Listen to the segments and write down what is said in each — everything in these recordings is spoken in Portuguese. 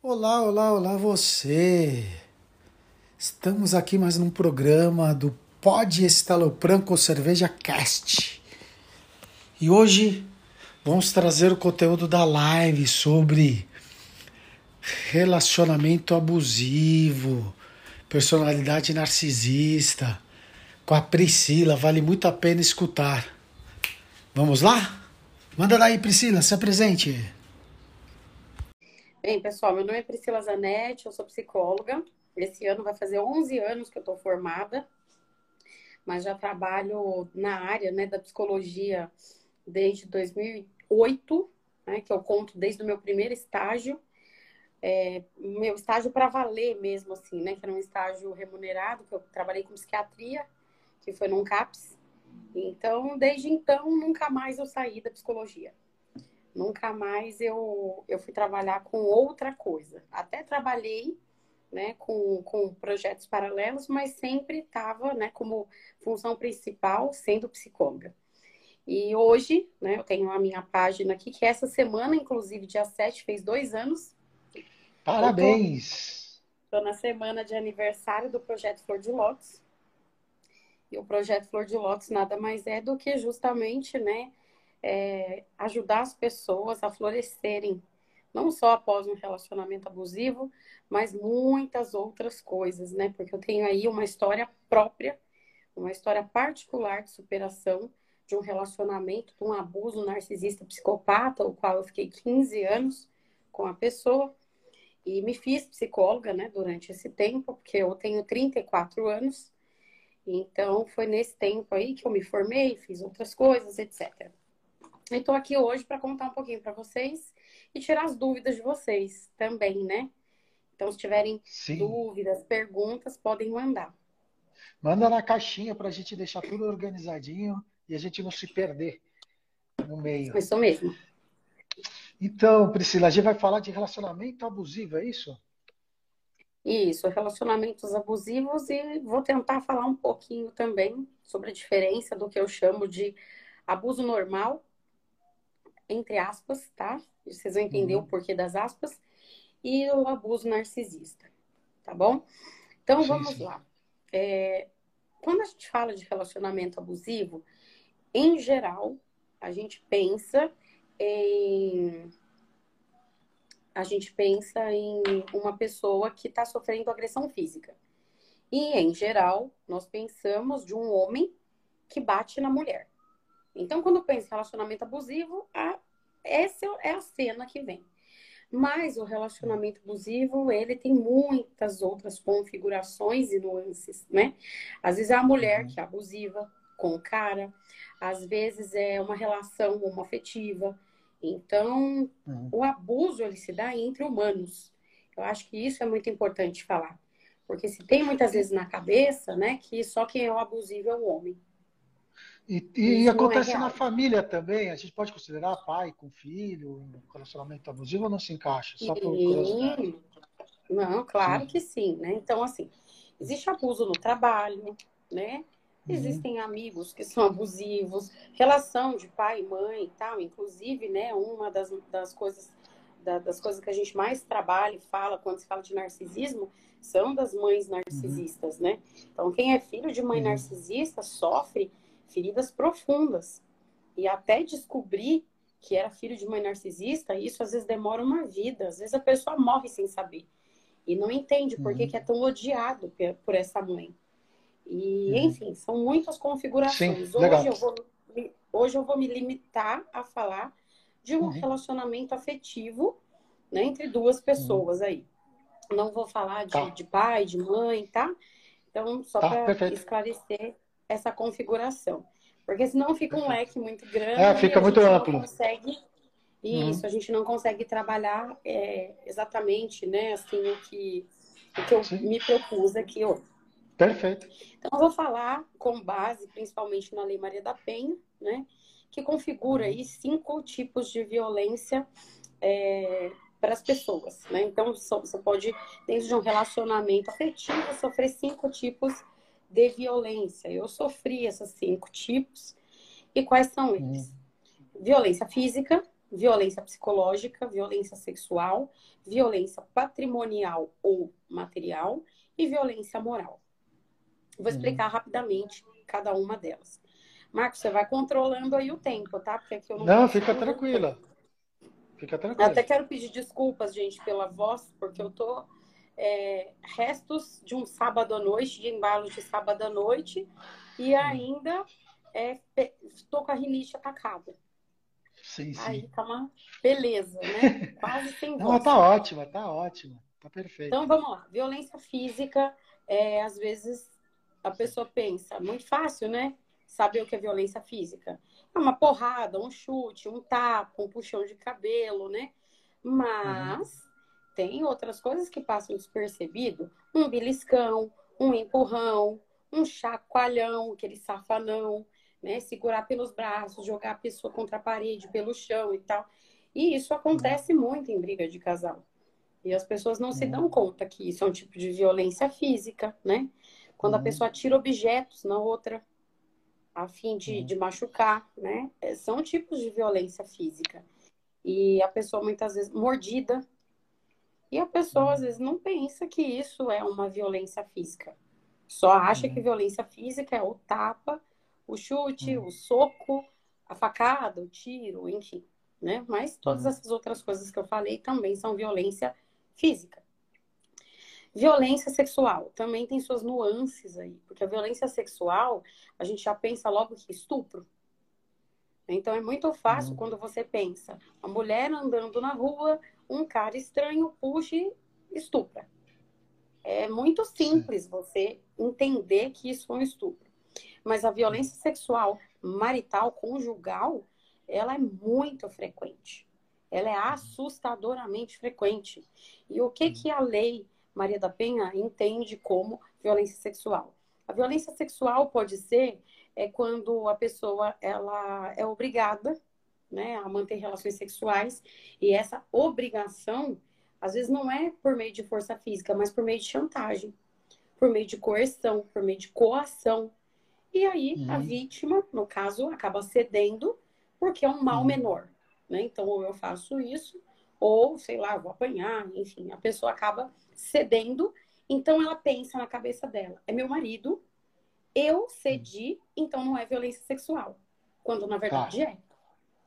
Olá, olá, olá você! Estamos aqui mais num programa do Pod Estalopran com Cerveja Cast. E hoje vamos trazer o conteúdo da live sobre relacionamento abusivo, personalidade narcisista, com a Priscila. Vale muito a pena escutar. Vamos lá? Manda daí, Priscila, se apresente. Bem, pessoal, meu nome é Priscila Zanetti, eu sou psicóloga. Esse ano vai fazer 11 anos que eu estou formada, mas já trabalho na área né, da psicologia desde 2008, né, que eu conto desde o meu primeiro estágio. É, meu estágio para valer mesmo, assim, né? Que era um estágio remunerado, que eu trabalhei com psiquiatria, que foi num CAPS. Então, desde então, nunca mais eu saí da psicologia. Nunca mais eu, eu fui trabalhar com outra coisa. Até trabalhei né, com, com projetos paralelos, mas sempre estava né, como função principal sendo psicóloga. E hoje, né, eu tenho a minha página aqui, que essa semana, inclusive, dia 7, fez dois anos. Parabéns! Estou na semana de aniversário do projeto Flor de Lótus. E o projeto Flor de Lótus nada mais é do que justamente, né, é, ajudar as pessoas a florescerem, não só após um relacionamento abusivo, mas muitas outras coisas, né? Porque eu tenho aí uma história própria, uma história particular de superação de um relacionamento, de um abuso narcisista psicopata, o qual eu fiquei 15 anos com a pessoa. E me fiz psicóloga, né, durante esse tempo, porque eu tenho 34 anos. Então, foi nesse tempo aí que eu me formei, fiz outras coisas, etc. Estou aqui hoje para contar um pouquinho para vocês e tirar as dúvidas de vocês também, né? Então, se tiverem Sim. dúvidas, perguntas, podem mandar. Manda na caixinha para a gente deixar tudo organizadinho e a gente não se perder no meio. Isso mesmo. Então, Priscila, a gente vai falar de relacionamento abusivo, é isso? Isso, relacionamentos abusivos e vou tentar falar um pouquinho também sobre a diferença do que eu chamo de abuso normal entre aspas, tá? Vocês vão entender uhum. o porquê das aspas, e o abuso narcisista, tá bom? Então sim, vamos sim. lá. É, quando a gente fala de relacionamento abusivo, em geral, a gente pensa em a gente pensa em uma pessoa que está sofrendo agressão física. E, em geral, nós pensamos de um homem que bate na mulher. Então, quando pensa em relacionamento abusivo, a, essa é a cena que vem. Mas o relacionamento abusivo, ele tem muitas outras configurações e nuances, né? Às vezes é a mulher uhum. que é abusiva com o cara, às vezes é uma relação homoafetiva. Então, uhum. o abuso, ele se dá entre humanos. Eu acho que isso é muito importante falar. Porque se tem muitas vezes na cabeça, né, que só quem é o abusivo é o homem. E, e é acontece é na família também. A gente pode considerar pai com filho, um relacionamento abusivo ou não se encaixa? Só por curiosidade. Não, claro sim. que sim, né? Então, assim, existe abuso no trabalho, né? Uhum. Existem amigos que são abusivos, relação de pai e mãe e tal. Inclusive, né, uma das, das coisas da, das coisas que a gente mais trabalha e fala quando se fala de narcisismo são das mães narcisistas, uhum. né? Então, quem é filho de mãe uhum. narcisista sofre feridas profundas. E até descobrir que era filho de mãe narcisista, isso às vezes demora uma vida. Às vezes a pessoa morre sem saber. E não entende por que, uhum. que é tão odiado por essa mãe. E, uhum. enfim, são muitas configurações. Sim, hoje, eu vou, hoje eu vou me limitar a falar de um uhum. relacionamento afetivo né, entre duas pessoas aí. Não vou falar de, tá. de pai, de mãe, tá? Então, só tá, para esclarecer essa configuração. Porque senão fica um leque muito grande. É, fica muito amplo. Não consegue, isso, uhum. a gente não consegue trabalhar é, exatamente, né, assim, o que, o que eu Sim. me propus aqui hoje. Perfeito. Então, eu vou falar com base, principalmente na Lei Maria da Penha, né, que configura uhum. aí cinco tipos de violência é, para as pessoas, né? Então, você pode, dentro de um relacionamento afetivo, sofrer cinco tipos de de violência. Eu sofri esses cinco tipos. E quais são eles? Hum. Violência física, violência psicológica, violência sexual, violência patrimonial ou material e violência moral. Vou uhum. explicar rapidamente cada uma delas. Marcos, você vai controlando aí o tempo, tá? Porque aqui eu não. Não, fica tranquila. Fica tranquila. Até quero pedir desculpas, gente, pela voz, porque eu tô é, restos de um sábado à noite, de embalo de sábado à noite, e ainda estou é, com a rinite atacada. Sim, sim. Aí tá uma beleza, né? Quase sem voz. Não, tá ótima, tá ótima. Tá perfeito. Então vamos lá. Violência física, é, às vezes a pessoa pensa, muito fácil, né? Saber o que é violência física. É uma porrada, um chute, um tapa, um puxão de cabelo, né? Mas uhum. Tem outras coisas que passam despercebido. Um beliscão, um empurrão, um chacoalhão, aquele safanão né? Segurar pelos braços, jogar a pessoa contra a parede, pelo chão e tal. E isso acontece uhum. muito em briga de casal. E as pessoas não uhum. se dão conta que isso é um tipo de violência física, né? Quando uhum. a pessoa tira objetos na outra, a fim de, uhum. de machucar, né? É, são tipos de violência física. E a pessoa muitas vezes mordida. E a pessoa às uhum. vezes não pensa que isso é uma violência física. Só acha que uhum. violência física é o tapa o chute, uhum. o soco, a facada, o tiro, enfim, né? Mas todas uhum. essas outras coisas que eu falei também são violência física. Violência sexual também tem suas nuances aí, porque a violência sexual a gente já pensa logo que estupro. Então é muito fácil uhum. quando você pensa a mulher andando na rua, um cara estranho puxa e estupra. É muito simples Sim. você entender que isso foi um estupro. Mas a violência sexual marital, conjugal, ela é muito frequente. Ela é assustadoramente frequente. E o que, que a lei Maria da Penha entende como violência sexual? A violência sexual pode ser é quando a pessoa ela é obrigada né, a manter relações sexuais e essa obrigação às vezes não é por meio de força física, mas por meio de chantagem, por meio de coerção, por meio de coação. E aí uhum. a vítima, no caso, acaba cedendo porque é um mal uhum. menor. Né? Então, ou eu faço isso, ou sei lá, vou apanhar, enfim, a pessoa acaba cedendo. Então, ela pensa na cabeça dela: é meu marido, eu cedi, então não é violência sexual. Quando na verdade ah. é.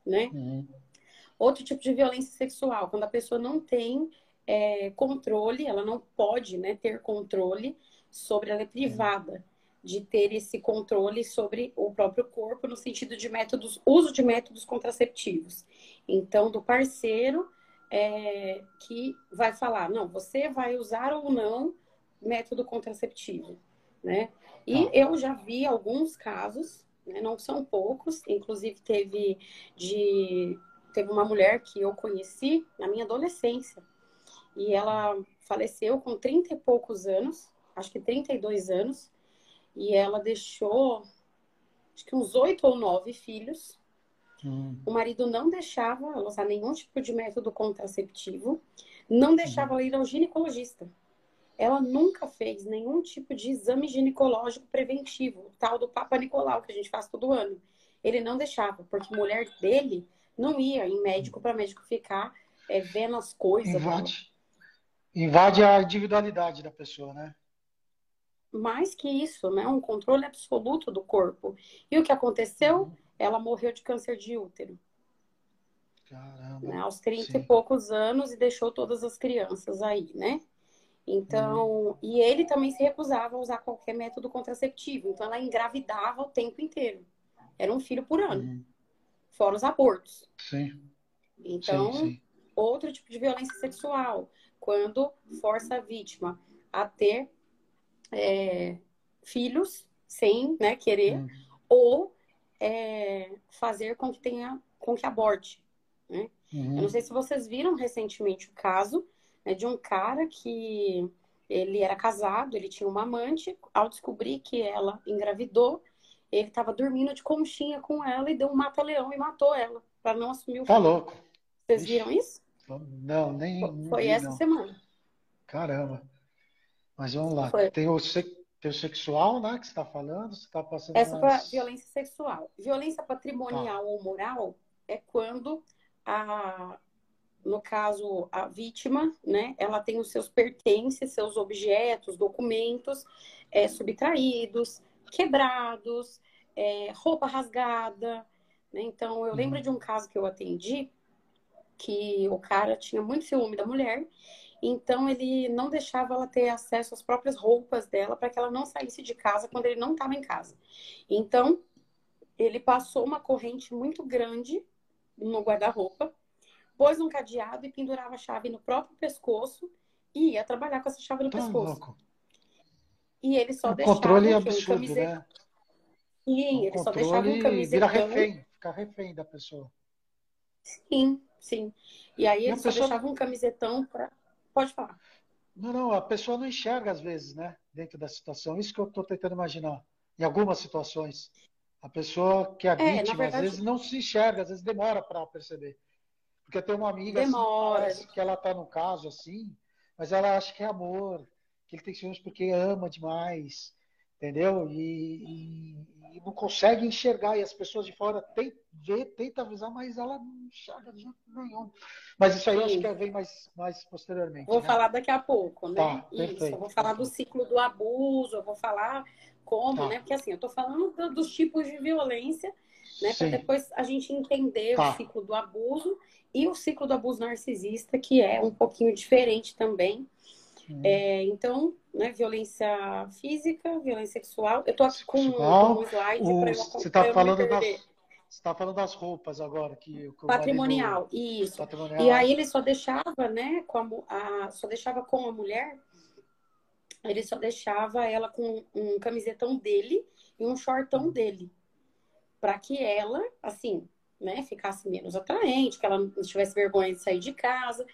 Né? Uhum. Outro tipo de violência sexual, quando a pessoa não tem é, controle, ela não pode né, ter controle sobre, ela é privada de ter esse controle sobre o próprio corpo no sentido de métodos, uso de métodos contraceptivos. Então, do parceiro é, que vai falar, não, você vai usar ou não método contraceptivo, né? E ah. eu já vi alguns casos, né, não são poucos, inclusive teve de teve uma mulher que eu conheci na minha adolescência e ela faleceu com 30 e poucos anos, acho que 32 anos, e ela deixou, acho que uns oito ou nove filhos. Hum. O marido não deixava ela usar nenhum tipo de método contraceptivo, não deixava hum. ela ir ao ginecologista. Ela nunca fez nenhum tipo de exame ginecológico preventivo, o tal do Papa Nicolau, que a gente faz todo ano. Ele não deixava, porque mulher dele não ia em médico para médico ficar é, vendo as coisas. Invade, invade a individualidade da pessoa, né? mais que isso, né? Um controle absoluto do corpo. E o que aconteceu? Uhum. Ela morreu de câncer de útero. Caramba. Né? Aos 30 sim. e poucos anos e deixou todas as crianças aí, né? Então, e ele também se recusava a usar qualquer método contraceptivo. Então, ela engravidava o tempo inteiro. Era um filho por ano. Uhum. Fora os abortos. Sim. Então, sim, sim. outro tipo de violência sexual. Quando força a vítima a ter é, filhos sem né, querer, uhum. ou é, fazer com que tenha, com que aborte. Né? Uhum. Eu não sei se vocês viram recentemente o caso né, de um cara que ele era casado, ele tinha uma amante, ao descobrir que ela engravidou, ele estava dormindo de conchinha com ela e deu um mata-leão e matou ela, para não assumir o tá filho. Tá louco. Vocês viram isso? Não, nem. Foi, vi, essa não. semana. Caramba. Mas vamos lá. Tem o, tem o sexual, né, que você está falando, você está passando. Essa violência sexual. Violência patrimonial tá. ou moral é quando a, no caso, a vítima, né, ela tem os seus pertences, seus objetos, documentos é, subtraídos, quebrados, é, roupa rasgada. Né? Então, eu lembro uhum. de um caso que eu atendi que o cara tinha muito ciúme da mulher, então ele não deixava ela ter acesso às próprias roupas dela para que ela não saísse de casa quando ele não estava em casa. Então, ele passou uma corrente muito grande no guarda-roupa, pôs um cadeado e pendurava a chave no próprio pescoço e ia trabalhar com essa chave no Tão pescoço. Louco. E ele só o deixava controle absurdo, camiseta... né? Sim, o ele só deixava um camisetão. Vira refém, fica refém da pessoa. Sim, sim. E aí e ele só pessoa... deixava um camisetão para. Pode falar. Não, não, a pessoa não enxerga às vezes, né? Dentro da situação. Isso que eu estou tentando imaginar. Em algumas situações. A pessoa que é, é vítima, verdade... às vezes, não se enxerga, às vezes demora para perceber. Porque tem uma amiga assim, que ela está no caso assim, mas ela acha que é amor, que ele tem ciúmes porque ama demais, entendeu? E, e, e, não consegue enxergar, e as pessoas de fora tentam ver, tentam avisar, mas ela não enxerga de jeito nenhum. Mas isso aí Sim. acho que vem mais, mais posteriormente. Vou né? falar daqui a pouco, né? Tá, isso, perfeito, eu vou falar do ciclo do abuso, eu vou falar como, tá. né? Porque assim, eu tô falando do, dos tipos de violência, né? Para depois a gente entender tá. o ciclo do abuso e o ciclo do abuso narcisista, que é um pouquinho diferente também. Hum. É, então, né, violência física, violência sexual. Eu tô aqui com, com um slide para eu Você está falando das, você está falando das roupas agora que, que patrimonial, marido... isso. Patrimonial. E aí ele só deixava, né, com a, a, só deixava com a mulher. Ele só deixava ela com um camisetão dele e um shortão hum. dele, para que ela, assim, né, ficasse menos atraente, que ela não tivesse vergonha de sair de casa.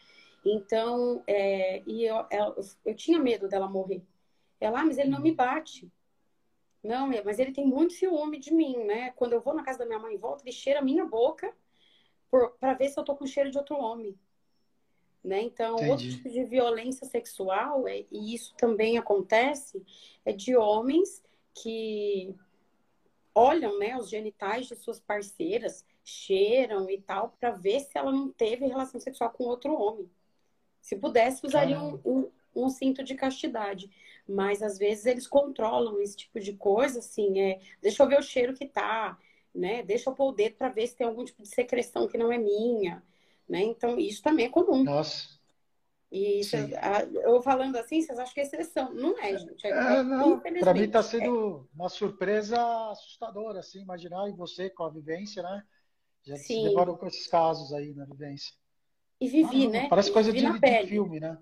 Então, é, e eu, eu, eu, tinha medo dela morrer. Ela, ah, mas ele não me bate. Não, mas ele tem muito ciúme de mim, né? Quando eu vou na casa da minha mãe e volto, ele cheira a minha boca para ver se eu tô com cheiro de outro homem. Né? Então, Entendi. outro tipo de violência sexual, é, e isso também acontece, é de homens que olham né, os genitais de suas parceiras, cheiram e tal, para ver se ela não teve relação sexual com outro homem. Se pudesse, usariam um, um, um, cinto de castidade. Mas às vezes eles controlam esse tipo de coisa, assim, é, deixa eu ver o cheiro que tá, né? Deixa eu pôr o dedo para ver se tem algum tipo de secreção que não é minha, né? Então, isso também é comum. Nossa. E cês, eu falando assim, vocês acham que é exceção. Não é, gente. É, é, não, para mim está sendo é. uma surpresa assustadora, assim, imaginar e você com a vivência, né? Já Sim. se deparou com esses casos aí na vivência. E vivi, ah, né? Parece coisa de, de, filme, né?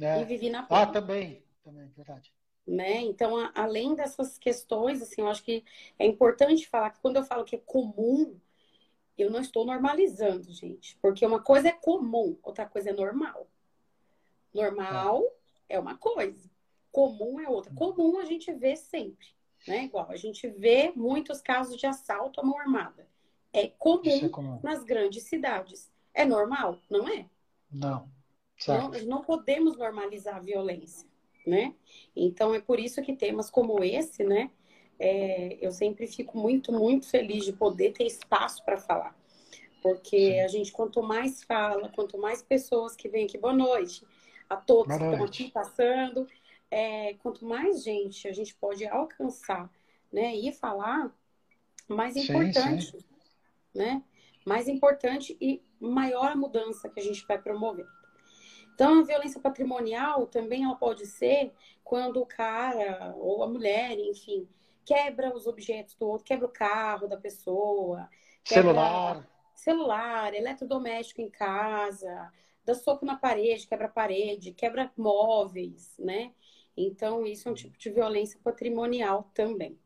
É. E vivi na ah, pele. Ah, também. Também, verdade. Né? Então, a, além dessas questões, assim, eu acho que é importante falar que quando eu falo que é comum, eu não estou normalizando, gente. Porque uma coisa é comum, outra coisa é normal. Normal é, uma coisa, comum é outra. Comum a gente vê sempre, né? Igual, a gente vê muitos casos de assalto à mão armada. É comum, é comum. nas grandes cidades. É normal? Não é? Não. Não, não podemos normalizar a violência, né? Então é por isso que temas como esse, né? É, eu sempre fico muito, muito feliz de poder ter espaço para falar. Porque a gente, quanto mais fala, quanto mais pessoas que vêm aqui, boa noite a todos boa que estão aqui passando, é, quanto mais gente a gente pode alcançar, né? E falar, mais importante, sim, sim. né? Mais importante e maior a mudança que a gente vai promover. Então, a violência patrimonial também ela pode ser quando o cara ou a mulher, enfim, quebra os objetos do outro, quebra o carro da pessoa, celular, celular, eletrodoméstico em casa, dá soco na parede, quebra parede, quebra móveis, né? Então, isso é um tipo de violência patrimonial também.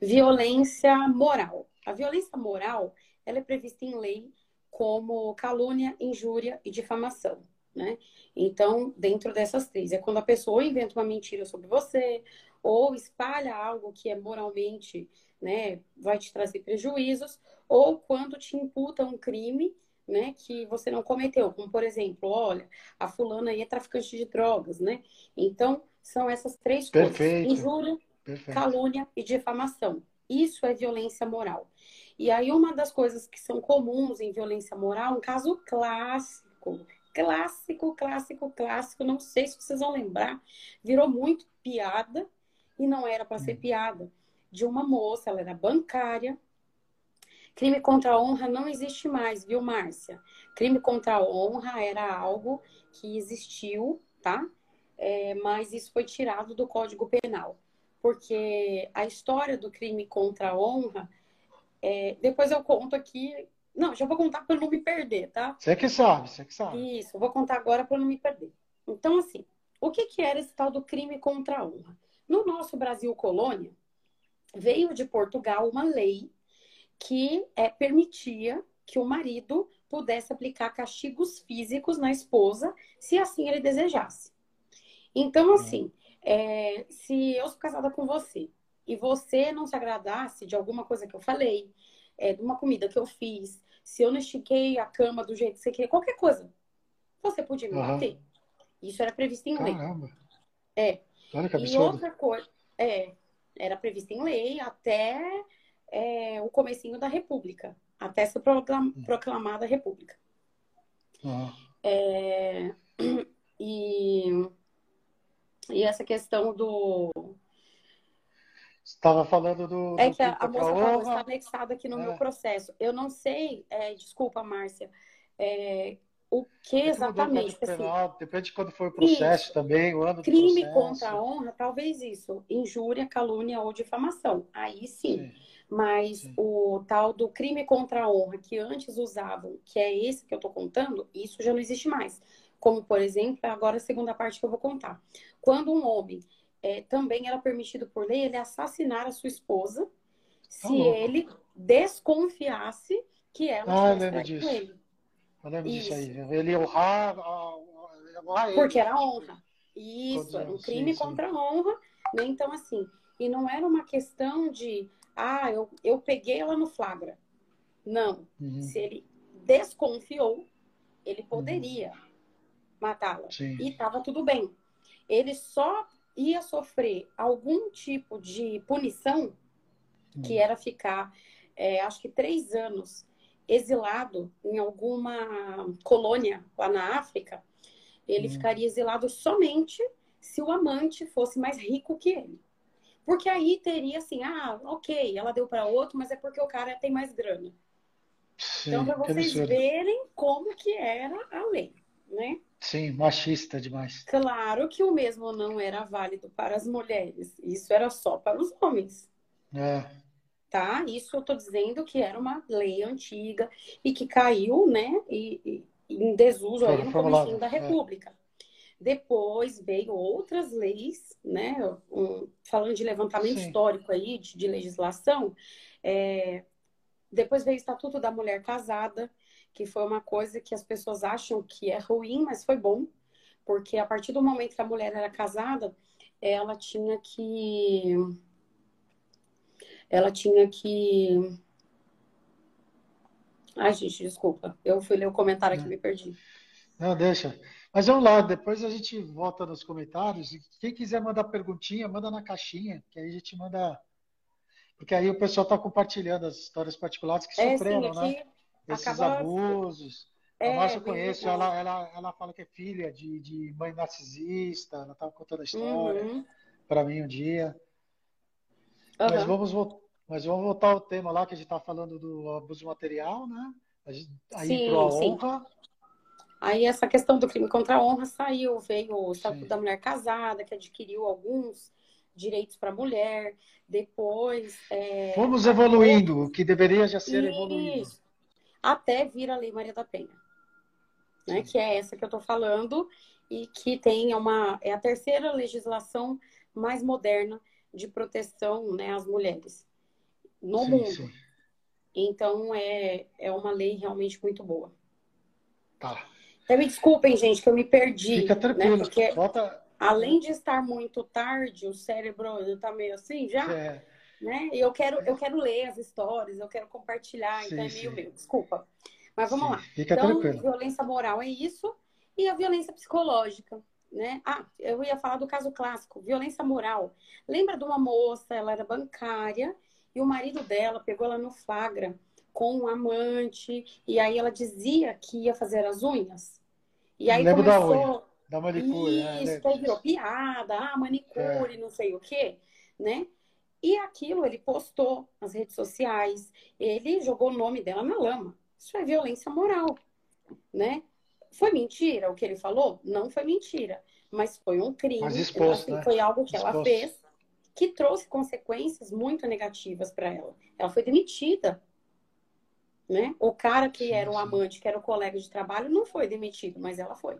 Violência moral. A violência moral, ela é prevista em lei como calúnia, injúria e difamação. Né? Então, dentro dessas três, é quando a pessoa inventa uma mentira sobre você ou espalha algo que é moralmente, né, vai te trazer prejuízos, ou quando te imputa um crime, né, que você não cometeu, como por exemplo, olha, a fulana aí é traficante de drogas, né? Então, são essas três Perfeito. coisas: injúria, Perfeito. calúnia e difamação. Isso é violência moral. E aí, uma das coisas que são comuns em violência moral, um caso clássico, clássico, clássico, clássico, não sei se vocês vão lembrar, virou muito piada e não era para ser hum. piada, de uma moça, ela era bancária. Crime contra a honra não existe mais, viu, Márcia? Crime contra a honra era algo que existiu, tá? É, mas isso foi tirado do Código Penal. Porque a história do crime contra a honra, é, depois eu conto aqui. Não, já vou contar para não me perder, tá? Você que sabe, você que sabe. Isso, vou contar agora para não me perder. Então, assim, o que, que era esse tal do crime contra a honra? No nosso Brasil colônia, veio de Portugal uma lei que é, permitia que o marido pudesse aplicar castigos físicos na esposa, se assim ele desejasse. Então, uhum. assim, é, se eu sou casada com você e você não se agradasse de alguma coisa que eu falei, é, de uma comida que eu fiz, se eu não estiquei a cama do jeito que você queria, qualquer coisa, você podia me bater. Isso era previsto em lei. Caramba. É. Olha que absurdo. E outra coisa, é, era previsto em lei até é, o comecinho da República, até ser proclam, proclamada República. Uhum. É, e, e essa questão do. Estava falando do. É do que a, a moça falou, está anexado aqui no é. meu processo. Eu não sei, é, desculpa, Márcia, é, o que exatamente? Assim, penal, depende de quando foi o processo isso. também, o ano Crime contra a honra, talvez isso. Injúria, calúnia ou difamação. Aí sim. sim. Mas sim. o tal do crime contra a honra que antes usavam, que é esse que eu estou contando, isso já não existe mais. Como, por exemplo, agora a segunda parte que eu vou contar. Quando um homem é, também era permitido por lei ele assassinar a sua esposa tá se ele desconfiasse que ela ah, tivesse com ele. Eu lembro Isso. disso aí. Ele honrar, honrar ele. Porque era honra. Isso, era um crime sim, contra a honra. Né? Então, assim, e não era uma questão de, ah, eu, eu peguei ela no flagra. Não. Uhum. Se ele desconfiou, ele poderia uhum. matá-la. E estava tudo bem. Ele só ia sofrer algum tipo de punição, uhum. que era ficar, é, acho que três anos exilado em alguma colônia lá na África, ele hum. ficaria exilado somente se o amante fosse mais rico que ele. Porque aí teria assim, ah, ok, ela deu para outro, mas é porque o cara tem mais grana. Sim, então, para vocês verem como que era a lei, né? Sim, machista demais. Claro que o mesmo não era válido para as mulheres. Isso era só para os homens. É tá? Isso eu estou dizendo que era uma lei antiga e que caiu, né, e, e em desuso aí no começo da é. República. É. Depois veio outras leis, né, um, falando de levantamento Sim. histórico aí, de, de legislação, é, depois veio o Estatuto da Mulher Casada, que foi uma coisa que as pessoas acham que é ruim, mas foi bom, porque a partir do momento que a mulher era casada, ela tinha que ela tinha que. Ai, gente, desculpa. Eu fui ler o comentário aqui e me perdi. Não, deixa. Mas vamos lá, depois a gente volta nos comentários. Quem quiser mandar perguntinha, manda na caixinha, que aí a gente manda. Porque aí o pessoal está compartilhando as histórias particulares que é, sofreram, sim, né? Esses abusos. É, a Márcia eu conheço, ela, ela, ela fala que é filha de, de mãe narcisista, ela estava contando a história uhum. para mim um dia. Uhum. Mas, vamos, mas vamos voltar ao tema lá que a gente está falando do abuso material, né? Aí sim, a honra. Aí essa questão do crime contra a honra saiu, veio o Estatuto da Mulher Casada, que adquiriu alguns direitos para a mulher. Depois. É, Fomos evoluindo, o que deveria já ser Isso. evoluído. Até vir a Lei Maria da Penha. Né, que é essa que eu estou falando, e que tem uma. É a terceira legislação mais moderna de proteção né, às mulheres no sim, mundo. Sim. Então, é, é uma lei realmente muito boa. Tá. Então, me desculpem, gente, que eu me perdi. Fica né, tranquilo. Né, porque, Volta... além de estar muito tarde, o cérebro está meio assim já. É. Né? E eu quero, eu quero ler as histórias, eu quero compartilhar, sim, então é meio meu. Desculpa. Mas vamos lá. Fica então, tranquilo. violência moral é isso. E a violência psicológica né? Ah, eu ia falar do caso clássico, violência moral. Lembra de uma moça, ela era bancária E o marido dela pegou ela no flagra com um amante, e aí ela dizia que ia fazer as unhas. E aí Lembro começou... da unha, da manicure. É, Isso, é, virou piada, ah, manicure, é. não sei o quê, né? E aquilo ele postou nas redes sociais, ele jogou o nome dela na lama. Isso é violência moral, né? Foi mentira o que ele falou? Não foi mentira, mas foi um crime. Mas exposto, assim, né? Foi algo que exposto. ela fez que trouxe consequências muito negativas para ela. Ela foi demitida. Né? O cara que sim, era o amante, que era o colega de trabalho, não foi demitido, mas ela foi.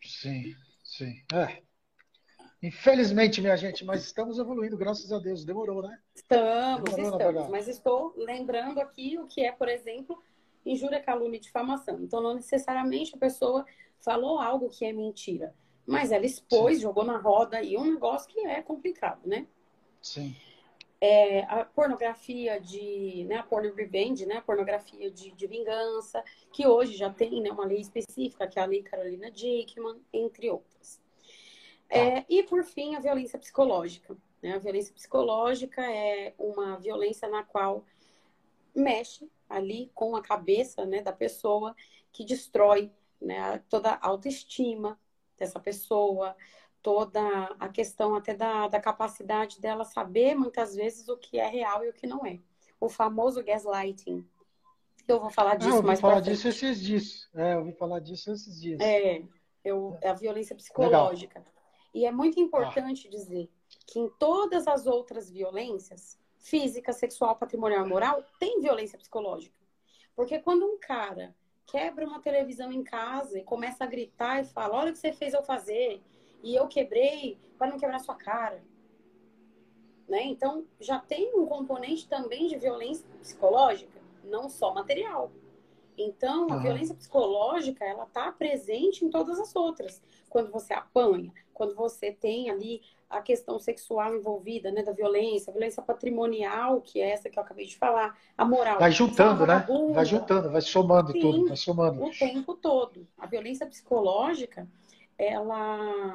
Sim, sim. É. Infelizmente, minha gente, mas estamos evoluindo, graças a Deus. Demorou, né? Estamos, Demorou, estamos. Mas estou lembrando aqui o que é, por exemplo, injúria, calúnia e difamação. Então, não necessariamente a pessoa falou algo que é mentira. Mas ela expôs, Sim. jogou na roda aí um negócio que é complicado, né? Sim. É, a pornografia de, né, a porno revenge, né, a pornografia de, de, vingança, que hoje já tem né, uma lei específica, que é a lei Carolina Dickman, entre outras. Tá. É, e, por fim, a violência psicológica. Né? A violência psicológica é uma violência na qual mexe ali com a cabeça né, da pessoa, que destrói né, toda a autoestima, dessa pessoa, toda a questão até da, da capacidade dela saber muitas vezes o que é real e o que não é. O famoso gaslighting. Eu vou falar disso ah, eu mais falar disso esses dias. É, eu ouvi falar disso esses dias. É, eu, é a violência psicológica. Legal. E é muito importante ah. dizer que em todas as outras violências, física, sexual, patrimonial, moral, tem violência psicológica. Porque quando um cara quebra uma televisão em casa e começa a gritar e fala: Olha o que você fez eu fazer, e eu quebrei para não quebrar sua cara. Né? Então, já tem um componente também de violência psicológica, não só material. Então, a uhum. violência psicológica, ela está presente em todas as outras. Quando você apanha, quando você tem ali a questão sexual envolvida, né, da violência, a violência patrimonial, que é essa que eu acabei de falar, a moral. Vai juntando, né? Vai juntando, vai somando Sim, tudo, vai somando. O tempo todo. A violência psicológica, ela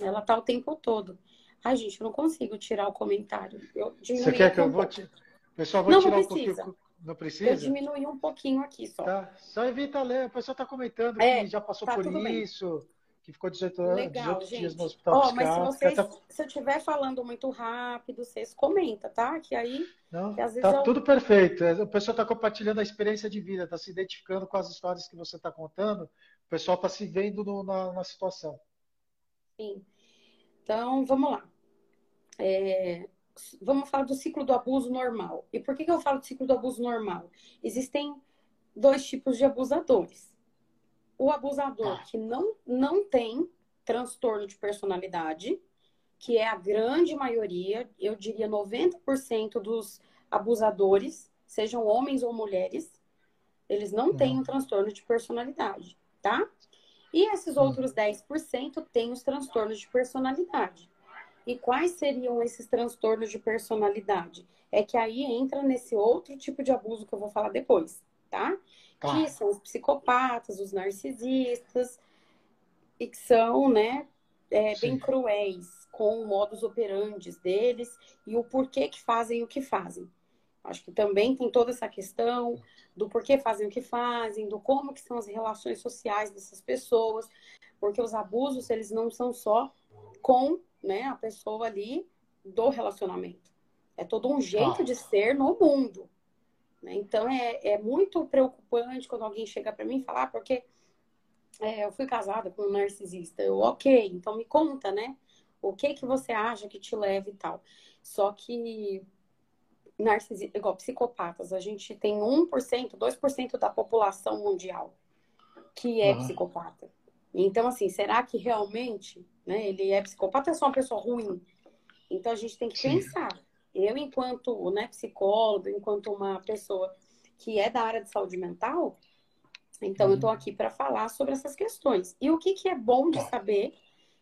ela tá o tempo todo. Ai, gente, eu não consigo tirar o comentário. Eu Você quer que eu vou te... Pessoal, vou não, tirar precisa. um pouquinho. Não precisa? Eu diminui um pouquinho aqui só. Tá. Só evita ler. O pessoal está comentando é, que já passou tá por isso. Bem que ficou 18, Legal, 18 dias no hospital oh, mas se, vocês, tá... se eu estiver falando muito rápido, vocês comentam, tá? Que aí. Não, que às vezes tá eu... tudo perfeito. O pessoal está compartilhando a experiência de vida, está se identificando com as histórias que você está contando. O pessoal está se vendo no, na, na, situação. Sim. Então, vamos lá. É, vamos falar do ciclo do abuso normal. E por que, que eu falo do ciclo do abuso normal? Existem dois tipos de abusadores o abusador tá. que não, não tem transtorno de personalidade, que é a grande maioria, eu diria 90% dos abusadores, sejam homens ou mulheres, eles não têm um transtorno de personalidade, tá? E esses outros 10% têm os transtornos de personalidade. E quais seriam esses transtornos de personalidade? É que aí entra nesse outro tipo de abuso que eu vou falar depois, tá? Tá. Que são os psicopatas, os narcisistas, e que são, né, é, bem cruéis com o modus operandi deles e o porquê que fazem o que fazem. Acho que também tem toda essa questão do porquê fazem o que fazem, do como que são as relações sociais dessas pessoas, porque os abusos, eles não são só com né, a pessoa ali do relacionamento. É todo um jeito ah. de ser no mundo. Né? Então é, é muito preocupante quando alguém chega para mim e fala, ah, porque é, eu fui casada com um narcisista. Eu, ok, então me conta, né? O que que você acha que te leva e tal. Só que narcisista, igual psicopatas, a gente tem 1%, 2% da população mundial que é psicopata. Então, assim, será que realmente né, ele é psicopata ou é só uma pessoa ruim? Então a gente tem que Sim. pensar eu, enquanto né, psicóloga, enquanto uma pessoa que é da área de saúde mental, então uhum. eu estou aqui para falar sobre essas questões. E o que, que é bom de saber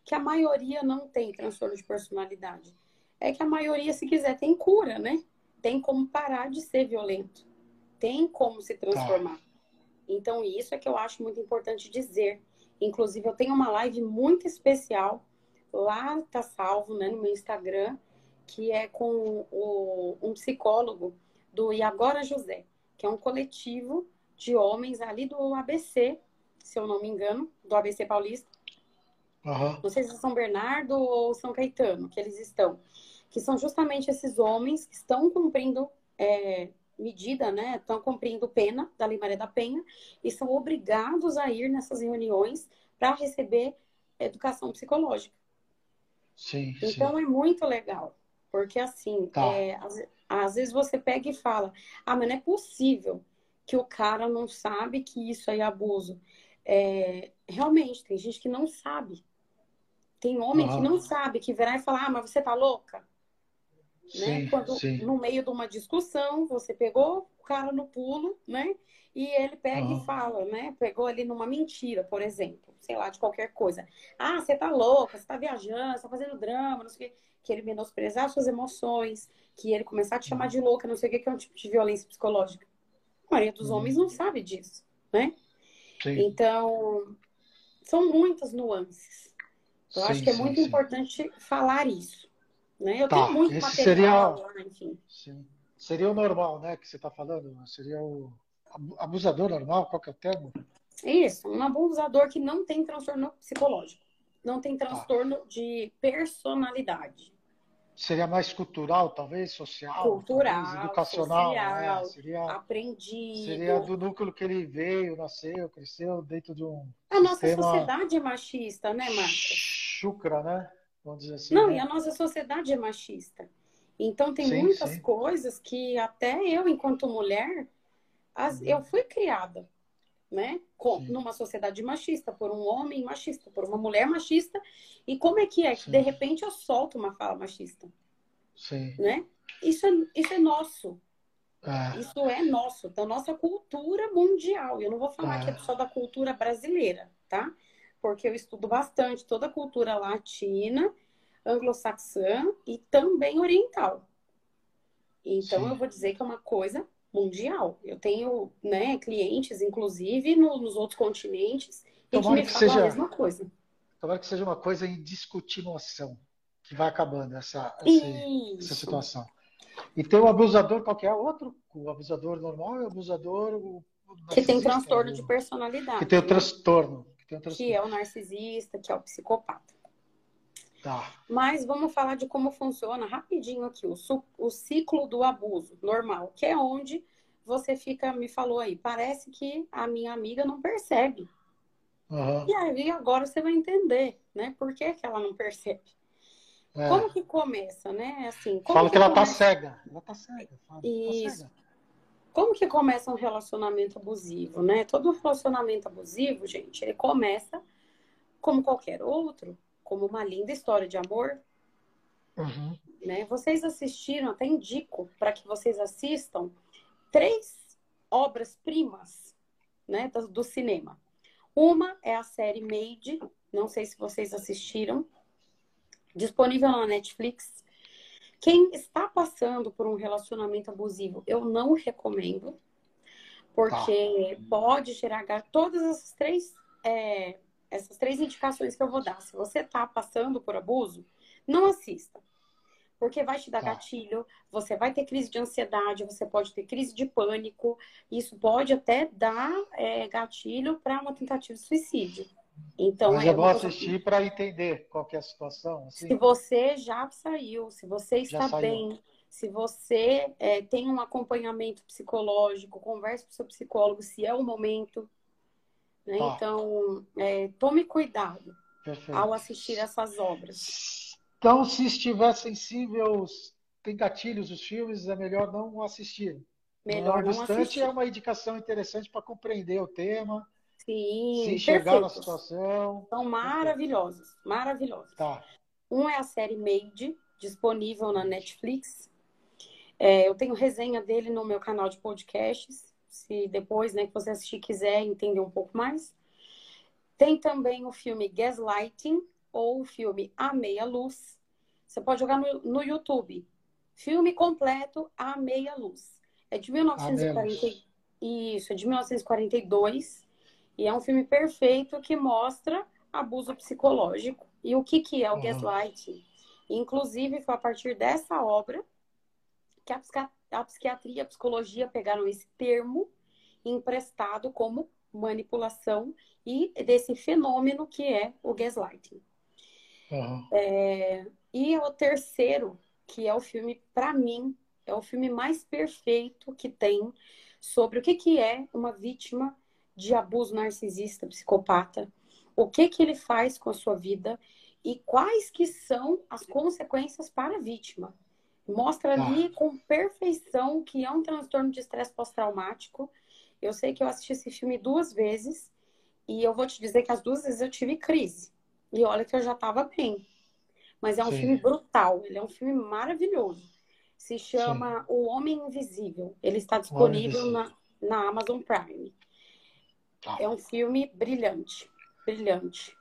que a maioria não tem transtorno de personalidade? É que a maioria, se quiser, tem cura, né? Tem como parar de ser violento. Tem como se transformar. Tá. Então, isso é que eu acho muito importante dizer. Inclusive, eu tenho uma live muito especial lá, tá salvo, né, no meu Instagram, que é com o, um psicólogo do Iagora José, que é um coletivo de homens ali do ABC, se eu não me engano, do ABC Paulista. Uhum. Não sei se é São Bernardo ou São Caetano que eles estão. Que são justamente esses homens que estão cumprindo é, medida, né? Estão cumprindo pena da Lei Maria da Penha e são obrigados a ir nessas reuniões para receber educação psicológica. Sim, então sim. é muito legal. Porque assim, tá. é, às, às vezes você pega e fala, ah, mas não é possível que o cara não sabe que isso aí é abuso. É, realmente, tem gente que não sabe. Tem homem que não sabe, que virá e falar, ah, mas você tá louca? Né? Sim, né? Quando sim. no meio de uma discussão, você pegou o cara no pulo, né? E ele pega uhum. e fala, né? Pegou ali numa mentira, por exemplo, sei lá, de qualquer coisa. Ah, você tá louca, você tá viajando, você tá fazendo drama, não sei o quê. Que ele menosprezar suas emoções, que ele começar a te chamar de louca, não sei o quê, que é um tipo de violência psicológica. A maioria dos uhum. homens não sabe disso, né? Sim. Então, são muitas nuances. Eu sim, acho que é sim, muito importante falar isso. Né? Eu tá, tenho muito esse material, seria, lá, enfim. Sim. Seria o normal, né, que você está falando? Seria o abusador normal, qual que é o termo? Isso, um abusador que não tem transtorno psicológico. Não tem tá. transtorno tá. de personalidade. Seria mais cultural, talvez, social, cultural, talvez, educacional, né? social, né? seria aprendido. Seria do núcleo que ele veio, nasceu, cresceu dentro de um. A nossa sociedade é machista, né, Marcos? Chucra, né? Vamos dizer assim. Não, né? e a nossa sociedade é machista. Então tem sim, muitas sim. coisas que até eu, enquanto mulher, as, uhum. eu fui criada, né? Com, numa sociedade machista, por um homem machista, por uma mulher machista. E como é que é que de repente eu solto uma fala machista? Sim. Né? Isso é, isso é nosso. É. Isso é nosso, da nossa cultura mundial. Eu não vou falar é. que é só da cultura brasileira, tá? Porque eu estudo bastante toda a cultura latina, anglo-saxã e também oriental. Então Sim. eu vou dizer que é uma coisa mundial. Eu tenho né, clientes, inclusive, no, nos outros continentes, e que me que falam seja, a mesma coisa. Tomara que seja uma coisa em discutimação, que vai acabando essa, essa, essa, situação. E tem o abusador, qual que é? Outro? O abusador normal e o abusador... O, que tem transtorno o, de personalidade. Que tem o transtorno. Que, tem o transtorno. que é o narcisista, que é o psicopata. Tá. Mas vamos falar de como funciona rapidinho aqui o, o ciclo do abuso normal, que é onde você fica, me falou aí, parece que a minha amiga não percebe. Uhum. E aí agora você vai entender, né? Por que, que ela não percebe? É. Como que começa, né? Assim, Fala que, que ela tá começa... tá cega. Ela tá cega. Fala, Isso. Tá cega. Como que começa um relacionamento abusivo, né? Todo relacionamento abusivo, gente, ele começa como qualquer outro, como uma linda história de amor. Uhum. Né? Vocês assistiram, até indico para que vocês assistam três obras-primas né, do, do cinema. Uma é a série Made, não sei se vocês assistiram, disponível na Netflix. Quem está passando por um relacionamento abusivo, eu não recomendo, porque tá. pode gerar todas essas três é, essas três indicações que eu vou dar. Se você está passando por abuso, não assista. Porque vai te dar tá. gatilho, você vai ter crise de ansiedade, você pode ter crise de pânico, isso pode até dar é, gatilho para uma tentativa de suicídio. Então, Mas é eu vou assistir para entender qual é a situação. Assim. Se você já saiu, se você está bem, se você é, tem um acompanhamento psicológico, converse com o seu psicólogo se é o momento. Né? Tá. Então, é, tome cuidado Perfeito. ao assistir essas obras. Então, se estiver sensível, tem gatilhos os filmes, é melhor não assistir. Melhor não, assistir. é uma indicação interessante para compreender o tema. Sim, se enxergar perfeitos. na situação. São maravilhosos, maravilhosos. Tá. Um é a série Made, disponível na Netflix. É, eu tenho resenha dele no meu canal de podcasts se depois, né, que você assistir quiser entender um pouco mais. Tem também o filme Gaslighting ou o filme A Meia Luz. Você pode jogar no, no YouTube. Filme completo A Meia Luz. É de 1940. Isso, é de 1942 e é um filme perfeito que mostra abuso psicológico e o que que é o uhum. gaslighting. Inclusive, foi a partir dessa obra que a psiquiatria e a psicologia pegaram esse termo emprestado como manipulação e desse fenômeno que é o gaslighting. Uhum. É, e o terceiro, que é o filme, para mim, é o filme mais perfeito que tem sobre o que, que é uma vítima de abuso narcisista, psicopata, o que, que ele faz com a sua vida e quais que são as consequências para a vítima. Mostra tá. ali com perfeição que é um transtorno de estresse pós-traumático. Eu sei que eu assisti esse filme duas vezes e eu vou te dizer que as duas vezes eu tive crise. E olha que eu já estava bem. Mas é um Sim. filme brutal, ele é um filme maravilhoso. Se chama Sim. O Homem Invisível. Ele está disponível na, na Amazon Prime. Tá. É um filme brilhante, brilhante.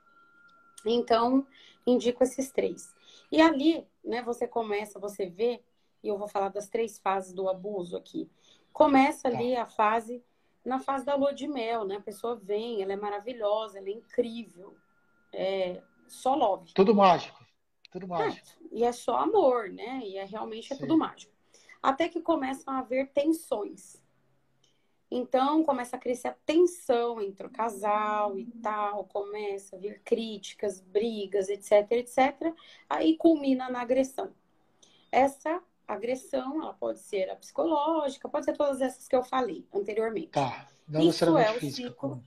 Então, indico esses três. E ali, né, você começa, você vê, e eu vou falar das três fases do abuso aqui. Começa ali tá. a fase, na fase da lua de mel, né? A pessoa vem, ela é maravilhosa, ela é incrível. É só love. Tudo mágico. Tudo é, mágico. É, e é só amor, né? E é realmente é tudo mágico. Até que começam a haver tensões. Então começa a crescer a tensão entre o casal e tal, começa a vir críticas, brigas, etc, etc. Aí culmina na agressão. Essa agressão, ela pode ser a psicológica, pode ser todas essas que eu falei anteriormente. Tá. Não isso é o física, ciclo.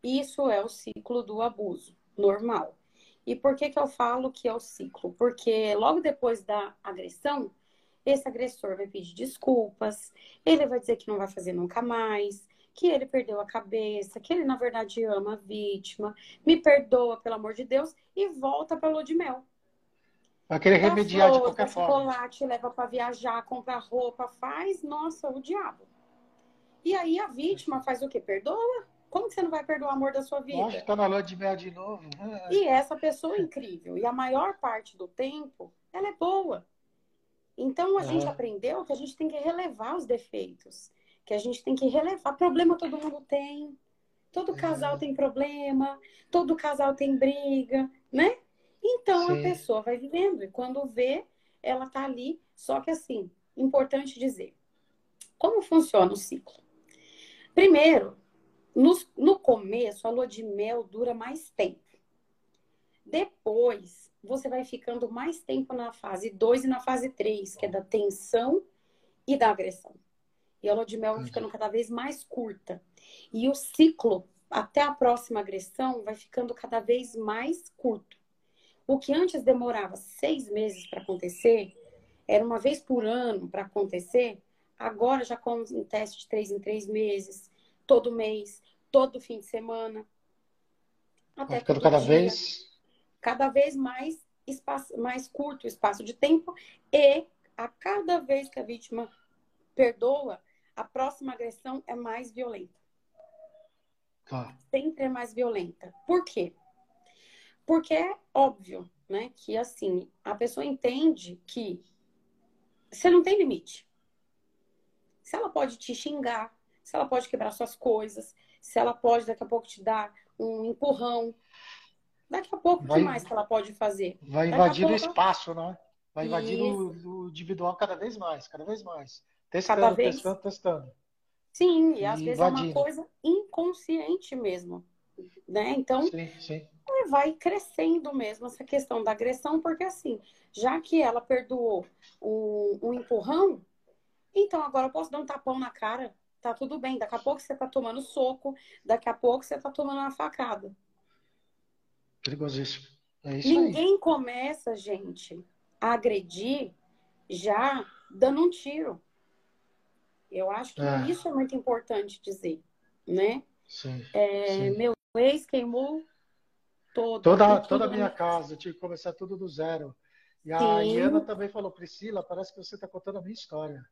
Isso é o ciclo do abuso normal. E por que que eu falo que é o ciclo? Porque logo depois da agressão, esse agressor vai pedir desculpas, ele vai dizer que não vai fazer nunca mais, que ele perdeu a cabeça, que ele na verdade ama a vítima, me perdoa, pelo amor de Deus, e volta para lua de mel. Vai querer remediar flor, de qualquer forma. chocolate, leva para viajar, compra roupa, faz, nossa, o diabo. E aí a vítima faz o quê? Perdoa? Como que você não vai perdoar o amor da sua vida? Nossa, tá na lua de mel de novo. E essa pessoa é incrível. E a maior parte do tempo, ela é boa. Então a uhum. gente aprendeu que a gente tem que relevar os defeitos, que a gente tem que relevar. Problema todo mundo tem. Todo casal uhum. tem problema, todo casal tem briga, né? Então Sim. a pessoa vai vivendo e quando vê, ela tá ali. Só que assim, importante dizer, como funciona o ciclo? Primeiro, no, no começo, a lua de mel dura mais tempo. Depois, você vai ficando mais tempo na fase 2 e na fase 3, que é da tensão e da agressão. E a lua de mel vai ficando cada vez mais curta. E o ciclo até a próxima agressão vai ficando cada vez mais curto. O que antes demorava seis meses para acontecer, era uma vez por ano para acontecer, agora já acontece de três em três meses, todo mês, todo fim de semana. Até vai ficando cada dia. vez cada vez mais espaço, mais curto o espaço de tempo e a cada vez que a vítima perdoa, a próxima agressão é mais violenta. Ah. Sempre é mais violenta. Por quê? Porque é óbvio, né, que assim, a pessoa entende que você não tem limite. Se ela pode te xingar, se ela pode quebrar suas coisas, se ela pode daqui a pouco te dar um empurrão, Daqui a pouco, o que mais que ela pode fazer? Vai invadir pouco... o espaço, né? Vai invadir o, o, individual cada vez mais, cada vez mais. Testando, cada vez... testando, testando. Sim, e, e às vezes invadindo. é uma coisa inconsciente mesmo. Né? Então, sim, sim. vai crescendo mesmo essa questão da agressão, porque assim, já que ela perdoou um, um empurrão, então agora eu posso dar um tapão na cara, tá tudo bem. Daqui a pouco você tá tomando soco, daqui a pouco você tá tomando uma facada. Perigosíssimo. É isso Ninguém aí. começa, gente, a agredir já dando um tiro. Eu acho que é. isso é muito importante dizer, né? Sim, é, sim. Meu ex queimou todo, toda, toda a minha casa, eu tive que começar tudo do zero. E a Iana também falou, Priscila, parece que você está contando a minha história.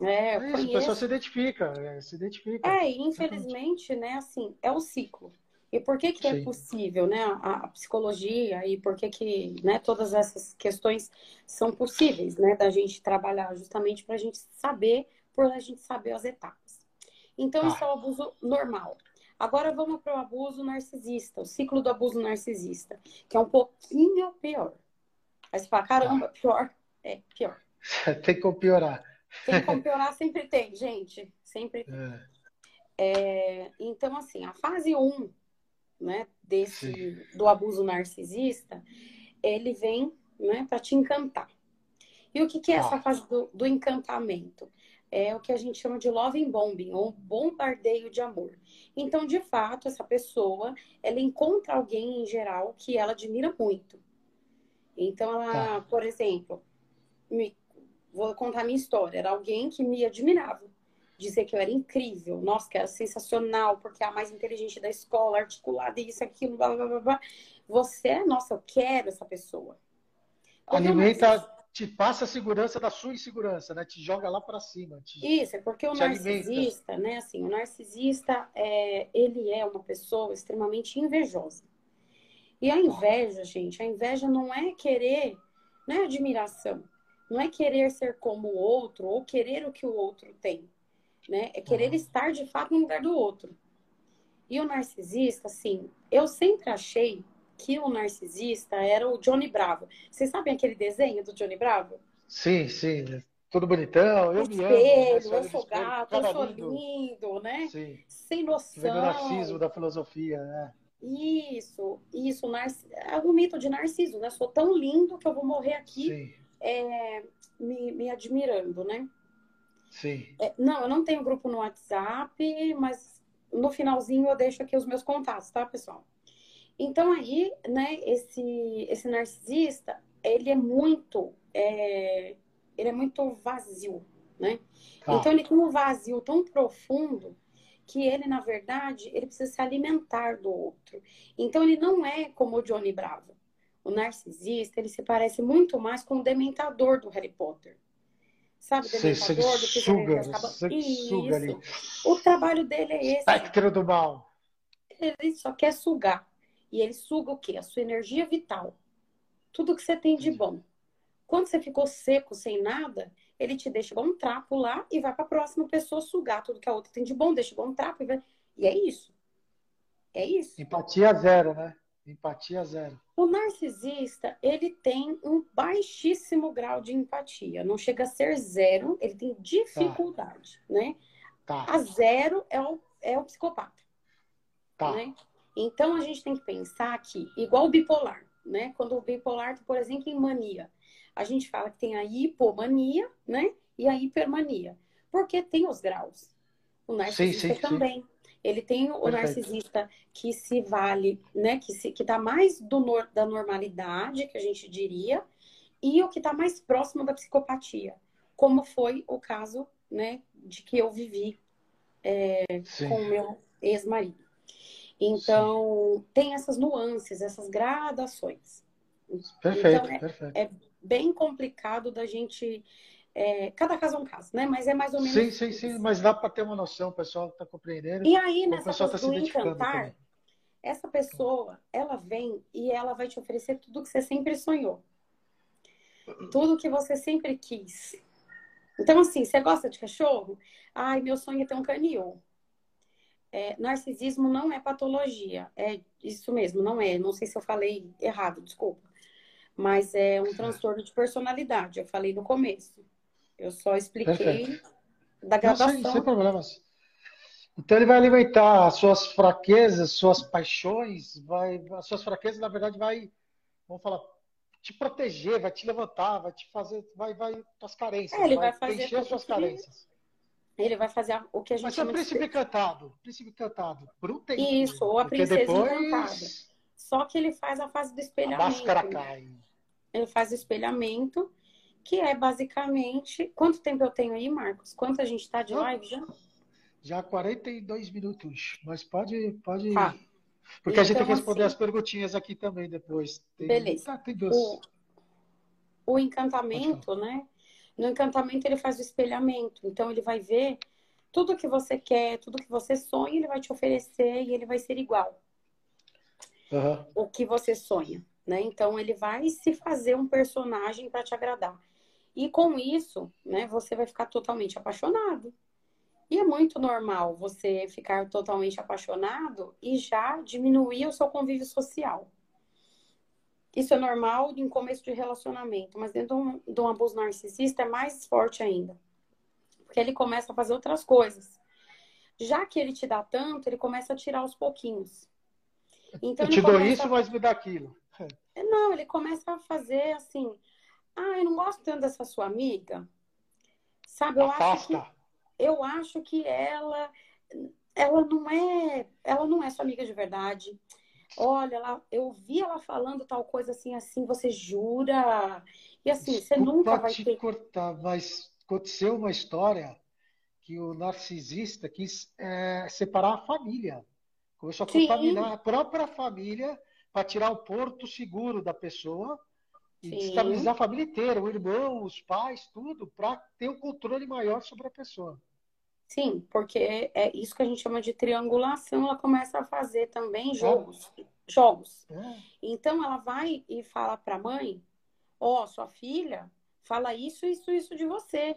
É, é isso, a pessoa se identifica, é, se identifica. É, infelizmente, né, assim, é o ciclo. E por que que é possível, né, a, a, psicologia e por que que, né, todas essas questões são possíveis, né, da gente trabalhar justamente para a gente saber, por a gente saber as etapas. Então, ah. isso é o abuso normal. Agora vamos para o abuso narcisista, o ciclo do abuso narcisista, que é um pouquinho pior. Aí você fala, caramba, pior. É, pior. tem como piorar. Tem como piorar, sempre tem, gente. Sempre tem. É. É, então, assim, a fase 1 né, desse, do abuso narcisista, ele vem né, para te encantar. E o que, que é essa fase do, do, encantamento? É o que a gente chama de loving bombing, ou bombardeio de amor. Então, de fato, essa pessoa, ela encontra alguém em geral que ela admira muito. Então, ela, tá. por exemplo, me, vou contar minha história. Era alguém que me admirava dizer que eu era incrível, nossa, que era sensacional, porque é a mais inteligente da escola, articulada, isso, aquilo, blá, blá, blá, blá. Você, é, nossa, eu quero essa pessoa. Alimenta, te passa a segurança da sua insegurança, né? Te joga lá para cima. Te, isso, é porque o narcisista, alimenta. né? Assim, o narcisista, é, ele é uma pessoa extremamente invejosa. E a inveja, gente, a inveja não é querer, não é admiração. Não é querer ser como o outro ou querer o que o outro tem né? É querer uhum. estar de fato no lugar do outro. E o narcisista, assim, eu sempre achei que o narcisista era o Johnny Bravo. Vocês sabem aquele desenho do Johnny Bravo? Sim, sim. Tudo bonitão, eu espelho, me amo. Né? Eu sou gato, eu sou lindo, lindo né? Sim. Sem noção. O narciso da filosofia, né? Isso, isso. Narc... É o mito de Narciso, né? Sou tão lindo que eu vou morrer aqui é, me, me admirando, né? Sim. É, não, eu não tenho grupo no WhatsApp, mas no finalzinho eu deixo aqui os meus contatos, tá, pessoal? Então aí, né, esse, esse narcisista, ele é muito, é, ele é muito vazio, né? Ah. Então ele tem um vazio tão profundo que ele, na verdade, ele precisa se alimentar do outro. Então ele não é como o Johnny Bravo. O narcisista, ele se parece muito mais com o dementador do Harry Potter sabe, dementador, do que suga, acaba... suga ali. O trabalho dele é esse. Espectro do mal. Ele só quer sugar. E ele suga o quê? A sua energia vital. Tudo que você tem de bom. Quando você ficou seco, sem nada, ele te deixa um trapo lá e vai para a próxima pessoa sugar tudo que a outra tem de bom, deixa um trapo e vai. E é isso. É isso. Empatia zero, né? Empatia zero. O narcisista, ele tem um baixíssimo grau de empatia. Não chega a ser zero, ele tem dificuldade, tá. né? Tá. A zero é o, é o psicopata. Tá. Né? Então, a gente tem que pensar que, igual o bipolar, né? Quando o bipolar, por exemplo, em mania, a gente fala que tem a hipomania, né? E a hipermania. Porque tem os graus. O narcisista sim, sim, também. Sim. Ele tem o Perfeito. narcisista que se vale, né? Que, se, que tá mais do, da normalidade, que a gente diria, e o que está mais próximo da psicopatia, como foi o caso, né, de que eu vivi é, com o meu ex-marido. Então, Sim. tem essas nuances, essas gradações. Perfeito, então, é, perfeito. É bem complicado da gente é, cada caso é um caso, né? Mas é mais ou menos. Sim, sim, sim, mas dá para ter uma noção, o pessoal está compreendendo. E aí, nessa coisa tá do encantar, também. essa pessoa, ela vem e ela vai te oferecer tudo que você sempre sonhou. Tudo que você sempre quis. Então, assim, você gosta de cachorro? Ai, meu sonho é ter um canil. É, narcisismo não é patologia. É isso mesmo, não é. Não sei se eu falei errado, desculpa. Mas é um transtorno de personalidade. Eu falei no começo. Eu só expliquei Perfeito. da gravação. Não, sem, sem problemas. Então ele vai alimentar as suas fraquezas, suas paixões, vai, as suas fraquezas, na verdade, vai, vamos falar, te proteger, vai te levantar, vai te fazer, vai, vai, tuas carências, é, ele vai, vai fazer as suas carências. Ele vai fazer o que a gente Mas é o príncipe encantado, príncipe encantado, por um tempo. Isso, ou a princesa depois... encantada. Só que ele faz a fase do espelhamento. A máscara cai. Ele faz o espelhamento que é basicamente. Quanto tempo eu tenho aí, Marcos? Quanto a gente está de live já? Já 42 minutos, mas pode. pode... Tá. Porque então, a gente tem que então, responder assim, as perguntinhas aqui também depois. Tem, beleza. Tá, tem duas. O, o encantamento, né? No encantamento ele faz o espelhamento. Então ele vai ver tudo que você quer, tudo que você sonha, ele vai te oferecer e ele vai ser igual. Uhum. O que você sonha, né? Então ele vai se fazer um personagem para te agradar. E com isso, né, você vai ficar totalmente apaixonado. E é muito normal você ficar totalmente apaixonado e já diminuir o seu convívio social. Isso é normal em começo de relacionamento, mas dentro de um, de um abuso narcisista é mais forte ainda. Porque ele começa a fazer outras coisas. Já que ele te dá tanto, ele começa a tirar aos pouquinhos. Então, eu te dou isso, mas me dá aquilo. Não, ele começa a fazer assim. Ah, eu não gosto tanto dessa sua amiga. Sabe, eu Afasta. acho que eu acho que ela ela não é ela não é sua amiga de verdade. Olha, ela, eu vi ela falando tal coisa assim, assim, você jura? E assim, Desculpa você nunca vai te ter... cortar, mas aconteceu uma história que o narcisista quis é, separar a família. Começou a Sim. contaminar a própria família para tirar o porto seguro da pessoa e Sim. destabilizar a família inteira, o irmão, os pais, tudo, para ter um controle maior sobre a pessoa. Sim, porque é isso que a gente chama de triangulação, ela começa a fazer também jogos. É. Jogos. É. Então ela vai e fala para a mãe: Ó, oh, sua filha fala isso, isso, isso de você,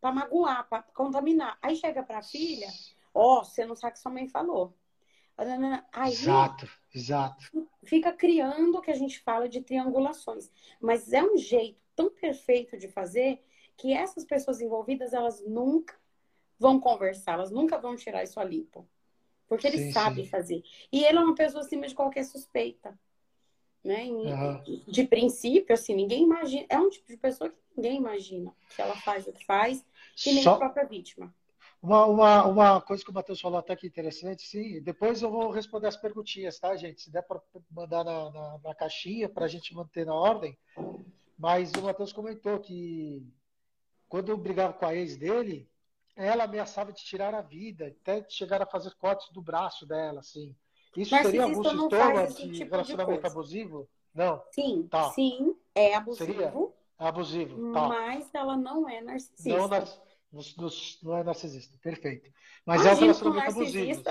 para magoar, para contaminar. Aí chega para a filha: Ó, oh, você não sabe o que sua mãe falou. Aí, exato, exato. Fica criando o que a gente fala de triangulações. Mas é um jeito tão perfeito de fazer que essas pessoas envolvidas, elas nunca vão conversar, elas nunca vão tirar isso a limpo. Porque ele sim, sabe sim. fazer. E ele é uma pessoa acima de qualquer suspeita. Né? Uhum. De princípio, assim, ninguém imagina. É um tipo de pessoa que ninguém imagina que ela faz o que faz, e nem Só... a própria vítima. Uma, uma, uma coisa que o Matheus falou até que interessante, sim. Depois eu vou responder as perguntinhas, tá, gente? Se der para mandar na, na, na caixinha para a gente manter na ordem. Mas o Matheus comentou que quando eu brigava com a ex dele, ela ameaçava de tirar a vida, até chegar a fazer cortes do braço dela, assim. Isso seria algum sintoma de tipo relacionamento de abusivo? Não? Sim, tá. sim, é abusivo. Seria? Abusivo, tá. Mas ela não é narcisista. Não, não é narcisista, perfeito. Mas Imagina, é um relacionamento um abusivo.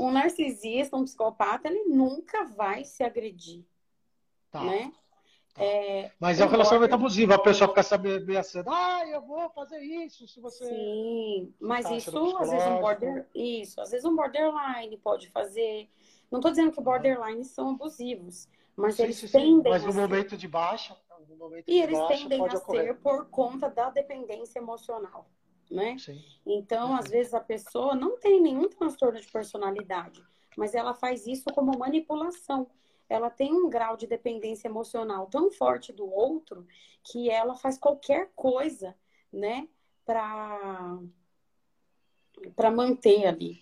Um narcisista, um psicopata, ele nunca vai se agredir. Tá. Né? É, Mas é um relacionamento abusivo, a pessoa fica sabendo ameaçando, ah, eu vou fazer isso se você. Sim, mas tá isso, às vezes, um border... isso, às vezes um borderline pode fazer. Não estou dizendo que borderlines são abusivos, mas sim, eles sim, tendem. Mas no ser... momento de baixa. Momento e de eles baixa, tendem a ocorrer. ser por conta da dependência emocional. Né? Sim. Então, às vezes, a pessoa não tem nenhum transtorno de personalidade, mas ela faz isso como manipulação ela tem um grau de dependência emocional tão forte do outro que ela faz qualquer coisa, né, para para manter ali.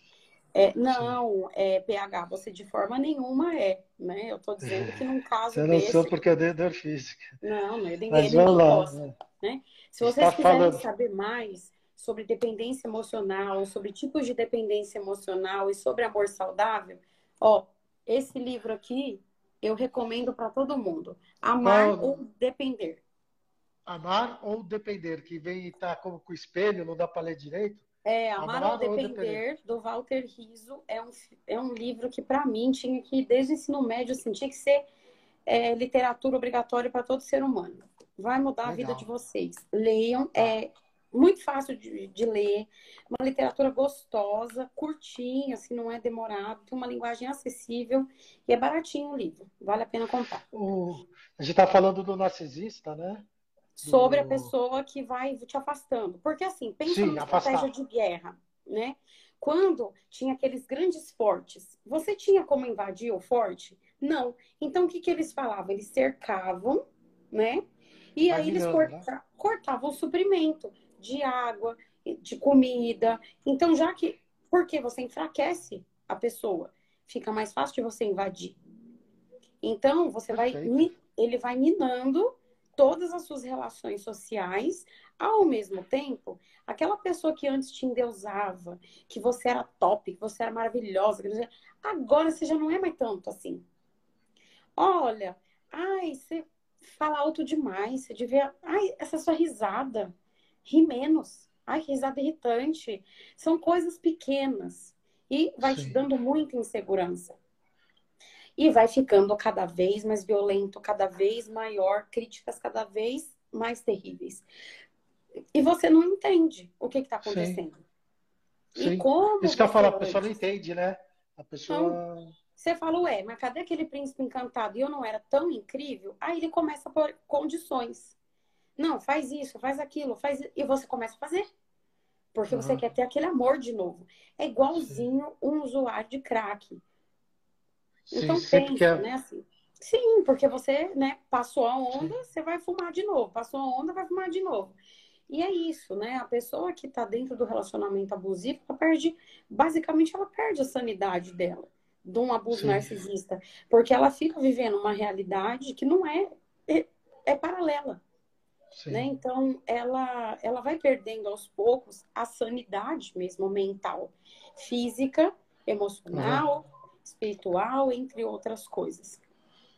É, não, é, PH, você de forma nenhuma é, né? Eu estou dizendo que num caso Você não desse... sou porque é dor física. Não, não é ninguém, Mas ninguém lá, gosta, né? né? Se vocês quiserem falando... saber mais sobre dependência emocional, sobre tipos de dependência emocional e sobre amor saudável, ó, esse livro aqui eu recomendo para todo mundo. Amar ou depender. Amar ou depender, que vem e tá como com o espelho, não dá para ler direito. É, Amar, Amar ou, depender, ou, depender, do Walter Riso, é um, é um livro que, para mim, tinha que, desde o ensino médio, assim, tinha que ser é, literatura obrigatória para todo ser humano. Vai mudar Legal. a vida de vocês. Leiam. Tá. É, muito fácil de, de, ler, uma literatura gostosa, curtinha, assim, não é demorado, tem uma linguagem acessível e é baratinho o livro, vale a pena comprar. O... A gente está falando do narcisista, né? Sobre do... a pessoa que vai te afastando. Porque assim, pensa Sim, numa afastar. estratégia de guerra, né? Quando tinha aqueles grandes fortes, você tinha como invadir o forte? Não. Então, o que, que eles falavam? Eles cercavam, né? E aí eles corta... né? cortavam o suprimento de água, de comida. Então, já que. Porque você enfraquece a pessoa, fica mais fácil de você invadir. Então, você Perfeito. vai. Ele vai minando todas as suas relações sociais, ao mesmo tempo, aquela pessoa que antes te endeusava, que você era top, que você era maravilhosa, agora você já não é mais tanto assim. Olha, ai, você fala alto demais, você devia. Ai, essa sua risada ri menos. Ai, que risada irritante. São coisas pequenas. E vai Sim. te dando muita insegurança. E vai ficando cada vez mais violento, cada vez maior, críticas cada vez mais terríveis. E você não entende o que está acontecendo. Sim. Sim. E como. Isso que eu falo, a pessoa não entende, né? A pessoa. Não Você fala, ué, mas cadê aquele príncipe encantado? E eu não era tão incrível? Aí ele começa por condições. Não, faz isso, faz aquilo, faz. E você começa a fazer. Porque uhum. você quer ter aquele amor de novo. É igualzinho Sim. um usuário de crack. Sim, então pensa, quer... né? Assim, sim, porque você, né, passou a onda, Sim. você vai fumar de novo. Passou a onda, vai fumar de novo. E é isso, né? A pessoa que está dentro do relacionamento abusivo, ela perde, basicamente, ela perde a sanidade dela de um abuso Sim. narcisista, porque ela fica vivendo uma realidade que não é é, é paralela. Né? Então, ela, ela vai perdendo aos poucos a sanidade mesmo mental, física, emocional, uhum. espiritual, entre outras coisas.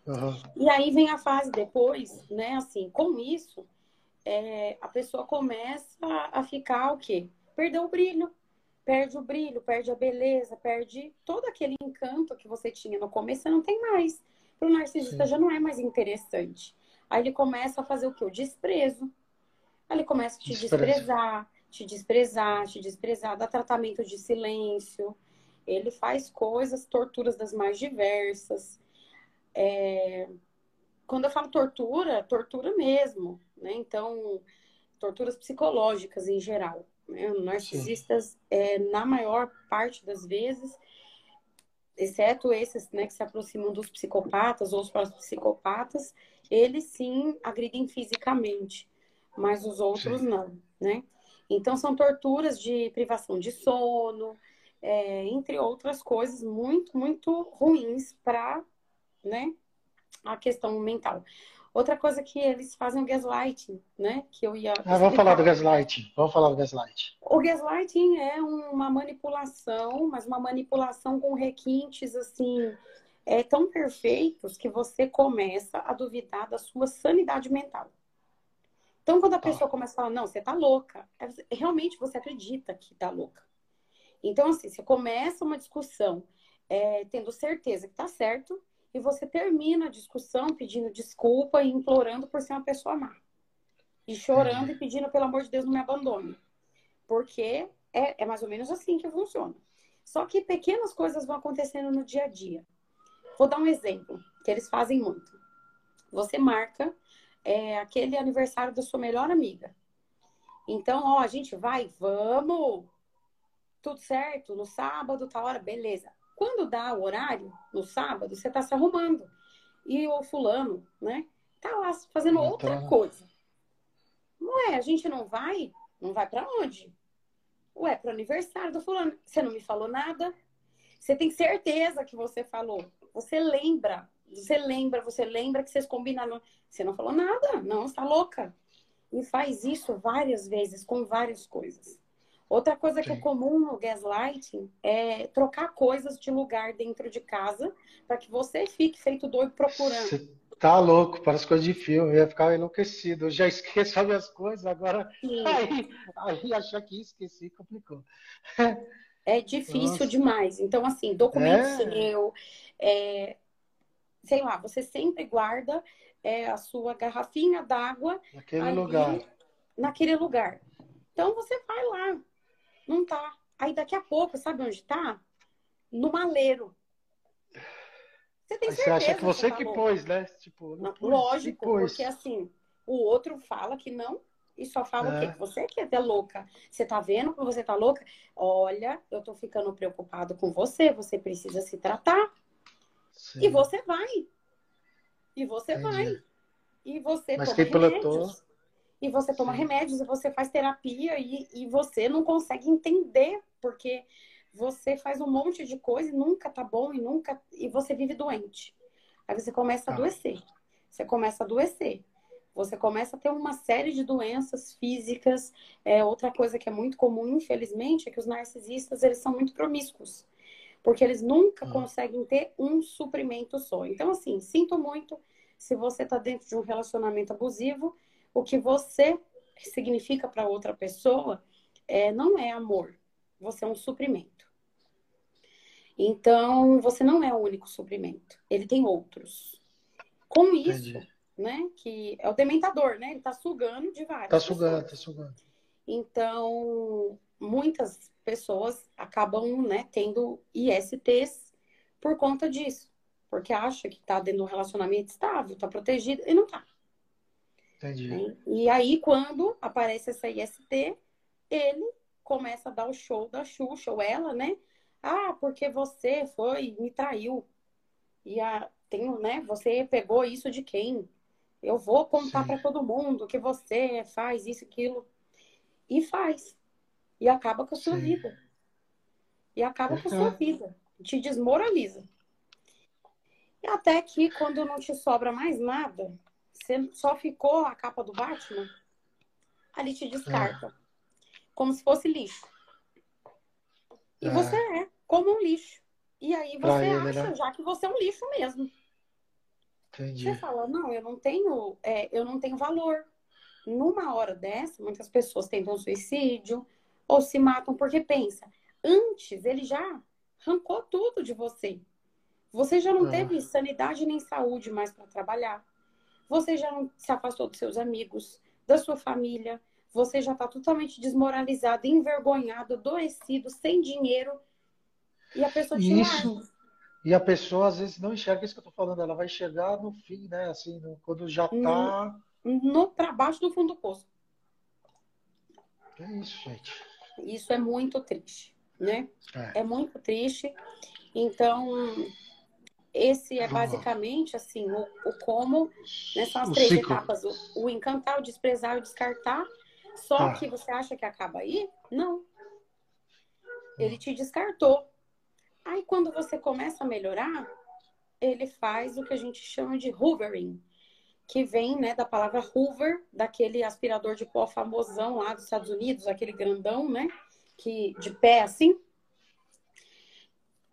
Uhum. E aí vem a fase depois, né? Assim, com isso, é, a pessoa começa a ficar o quê? Perdeu o brilho. Perde o brilho, perde a beleza, perde todo aquele encanto que você tinha no começo, você não tem mais. Para o narcisista Sim. já não é mais interessante. Aí ele começa a fazer o quê? O desprezo. Aí ele começa a te Desprezo. desprezar, te desprezar, te desprezar, dá tratamento de silêncio. Ele faz coisas, torturas das mais diversas. É... Quando eu falo tortura, tortura mesmo né? Então, torturas psicológicas em geral. Né? Narcisistas, é, na maior parte das vezes, exceto esses né, que se aproximam dos psicopatas ou os psicopatas, eles sim agridem fisicamente, mas os outros sim. não, né? Então, são torturas de privação de sono, é, entre outras coisas muito, muito ruins para né, a questão mental. Outra coisa que eles fazem é o gaslighting, né? Que eu ia. Ah, vamos falar do gaslighting. Vamos falar do gaslighting. O gaslighting é uma manipulação, mas uma manipulação com requintes assim é, tão perfeitos que você começa a duvidar da sua sanidade mental. Então, quando a pessoa começa a falar, não, você tá louca, é, realmente você acredita que tá louca. Então, assim, você começa uma discussão é, tendo certeza que tá certo, e você termina a discussão pedindo desculpa e implorando por ser uma pessoa má. E chorando e pedindo, pelo amor de Deus, não me abandone. Porque é, é mais ou menos assim que funciona. Só que pequenas coisas vão acontecendo no dia a dia. Vou dar um exemplo que eles fazem muito. Você marca é, aquele aniversário da sua melhor amiga. Então, ó, a gente vai, vamos! Tudo certo? No sábado, tá hora? Beleza. Quando dá o horário, no sábado, você está se arrumando. E o fulano, né, tá lá fazendo outra coisa. Não é, a gente não vai? Não vai para onde? Ué, pro aniversário do fulano. Você não me falou nada? Você tem certeza que você falou? Você lembra? Você lembra? Você lembra que vocês combinaram? Você não falou nada? Não, está louca. E faz isso várias vezes com várias coisas. Outra coisa Sim. que é comum no gaslighting é trocar coisas de lugar dentro de casa para que você fique feito doido procurando. Você tá louco, parece coisa de filme, eu ia ficar enlouquecido. Eu já esqueço as minhas coisas, agora aí, aí achar que esqueci complicou. É difícil Nossa. demais. Então, assim, documento é. seu, é, sei lá, você sempre guarda é, a sua garrafinha d'água naquele lugar. Naquele lugar. Então você vai lá, não tá. Aí daqui a pouco, sabe onde tá? No maleiro. Você tem certeza? Você acha que você que, que pôs, né? Tipo, não, não lógico, porque assim, o outro fala que não e só fala é. o quê? Que você que é louca. Você tá vendo que você tá louca? Olha, eu tô ficando preocupado com você, você precisa se tratar. Sim. E você vai. E você Entendi. vai. E você Mas toma remédios e você toma Sim. remédios e você faz terapia e, e você não consegue entender porque você faz um monte de coisa e nunca tá bom e nunca e você vive doente. Aí você começa a ah. adoecer. Você começa a adoecer. Você começa a ter uma série de doenças físicas. É, outra coisa que é muito comum, infelizmente, é que os narcisistas eles são muito promíscuos. Porque eles nunca ah. conseguem ter um suprimento só. Então, assim, sinto muito se você está dentro de um relacionamento abusivo o que você significa para outra pessoa é, não é amor. Você é um suprimento. Então, você não é o único suprimento. Ele tem outros. Com isso, Entendi. Né? Que é o dementador, né? Ele tá sugando de várias. Tá sugando, pessoas. tá sugando. Então, muitas pessoas acabam, né, tendo ISTs por conta disso. Porque acha que está dentro de um relacionamento estável, está protegido, e não está. Entendi. Né? E aí, quando aparece essa IST, ele começa a dar o show da Xuxa, ou ela, né? Ah, porque você foi, me traiu. E a, tem, né? Você pegou isso de quem? Eu vou contar para todo mundo que você faz isso, aquilo. E faz. E acaba com a sua Sim. vida. E acaba com a sua vida. Te desmoraliza. E até que quando não te sobra mais nada, você só ficou a capa do Batman, ali te descarta. É. Como se fosse lixo. E é. você é como um lixo. E aí você acha né? já que você é um lixo mesmo. Entendi. Você fala, não, eu não tenho, é, eu não tenho valor. Numa hora dessa, muitas pessoas tentam suicídio ou se matam porque pensa, antes ele já arrancou tudo de você. Você já não ah. teve sanidade nem saúde mais para trabalhar. Você já não se afastou dos seus amigos, da sua família. Você já está totalmente desmoralizado, envergonhado, adoecido, sem dinheiro. E a pessoa te Isso. Larga. E a pessoa às vezes não enxerga isso que eu estou falando. Ela vai enxergar no fim, né? Assim, no, quando já está. No, no para baixo do fundo do poço. É isso, gente. Isso é muito triste, né? É, é muito triste. Então, esse é basicamente assim o, o como, né? São as o três ciclo. etapas: o, o, encantar, o desprezar, o descartar. Só ah. que você acha que acaba aí? Não. Ele te descartou. Aí quando você começa a melhorar, ele faz o que a gente chama de hoovering, que vem né, da palavra hoover, daquele aspirador de pó famosão lá dos Estados Unidos, aquele grandão, né? Que, de pé assim.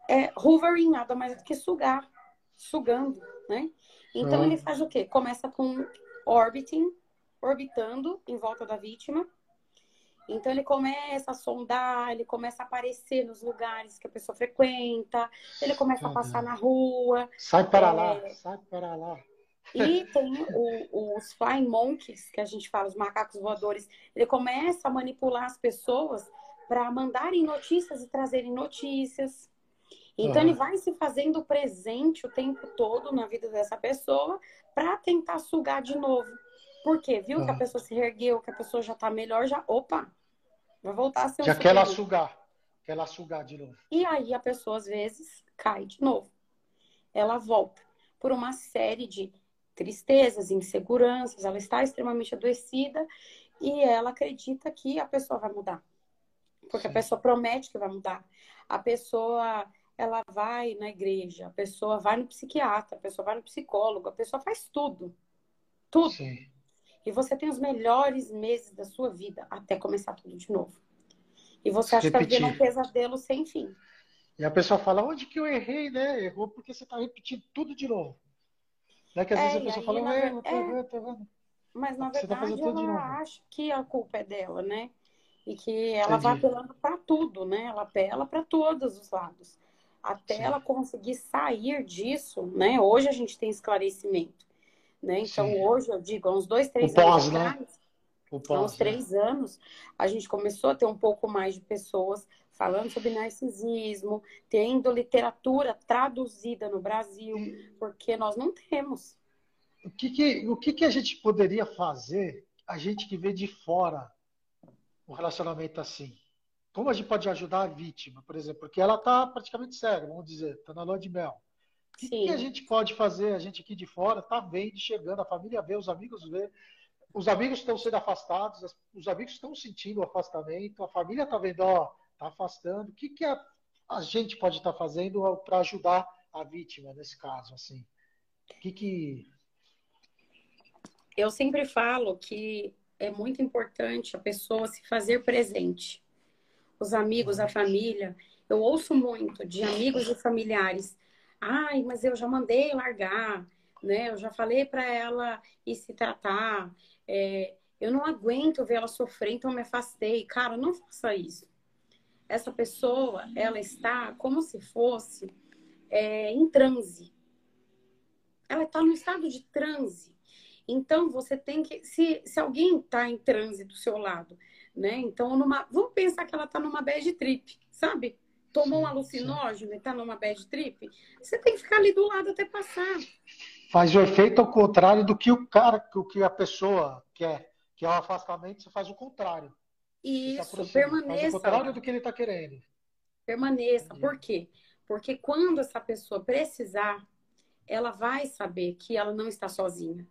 É, hoovering nada mais do que sugar, sugando, né? Então ah. ele faz o quê? Começa com orbiting, orbitando em volta da vítima. Então ele começa a sondar, ele começa a aparecer nos lugares que a pessoa frequenta, ele começa a passar na rua. Sai para é... lá, sai para lá. E tem o, os flying monkeys, que a gente fala, os macacos voadores. Ele começa a manipular as pessoas para mandarem notícias e trazerem notícias. Então uhum. ele vai se fazendo presente o tempo todo na vida dessa pessoa para tentar sugar de novo. Por quê? Viu uhum. que a pessoa se ergueu, que a pessoa já está melhor, já, opa, vai voltar a ser um Já quer ela sugar, quer ela sugar de novo. E aí a pessoa às vezes cai de novo. Ela volta por uma série de tristezas, inseguranças, ela está extremamente adoecida e ela acredita que a pessoa vai mudar. Porque Sim. a pessoa promete que vai mudar. A pessoa ela vai na igreja, a pessoa vai no psiquiatra, a pessoa vai no psicólogo, a pessoa faz tudo. Tudo. Sim. E você tem os melhores meses da sua vida até começar tudo de novo. E você acha Repetir. que tá vivendo um pesadelo sem fim. E a pessoa fala, onde que eu errei, né? Errou porque você está repetindo tudo de novo. Né? Que às é, vezes a pessoa fala, na... é, é... Mas na tá verdade tá ela acha que a culpa é dela, né? E que ela Entendi. vai apelando para tudo, né? Ela apela para todos os lados até Sim. ela conseguir sair disso, né? Hoje a gente tem esclarecimento, né? Então Sim. hoje eu digo, há uns dois, três o anos pós, né? atrás, né? o pós, há uns né? três anos, a gente começou a ter um pouco mais de pessoas falando sobre narcisismo, tendo literatura traduzida no Brasil, porque nós não temos. O que, que o que, que a gente poderia fazer, a gente que vê de fora um relacionamento assim? Como a gente pode ajudar a vítima, por exemplo? Porque ela está praticamente cega, vamos dizer, está na lua de mel. O que, que, a gente pode fazer? A gente aqui de fora está vendo, chegando, a família vê, os amigos vê. Os amigos estão sendo afastados, os amigos estão sentindo o afastamento, a família está vendo, ó, está afastando. O que, que a, a gente pode estar tá fazendo para ajudar a vítima nesse caso? Assim? O que, que. Eu sempre falo que é muito importante a pessoa se fazer presente os amigos, a família. Eu ouço muito de amigos e familiares. Ai, mas eu já mandei largar, né? Eu já falei para ela ir se tratar. É, eu não aguento ver ela sofrer, então me afastei. Cara, não faça isso. Essa pessoa, ela está como se fosse é, em transe. Ela está no estado de transe. Então, você tem que. Se, se alguém está em transe do seu lado, né? Então, numa, vamos pensar que ela está numa bad trip, sabe? Tomou um alucinógeno sim. e tá numa bad trip, você tem que ficar ali do lado até passar. Faz o efeito ao contrário do que o cara, o que a pessoa quer, que é o afastamento, você faz o contrário. Isso, permaneça. Faz o contrário do que ele está querendo. Permaneça. Entendi. Por quê? Porque quando essa pessoa precisar, ela vai saber que ela não está sozinha.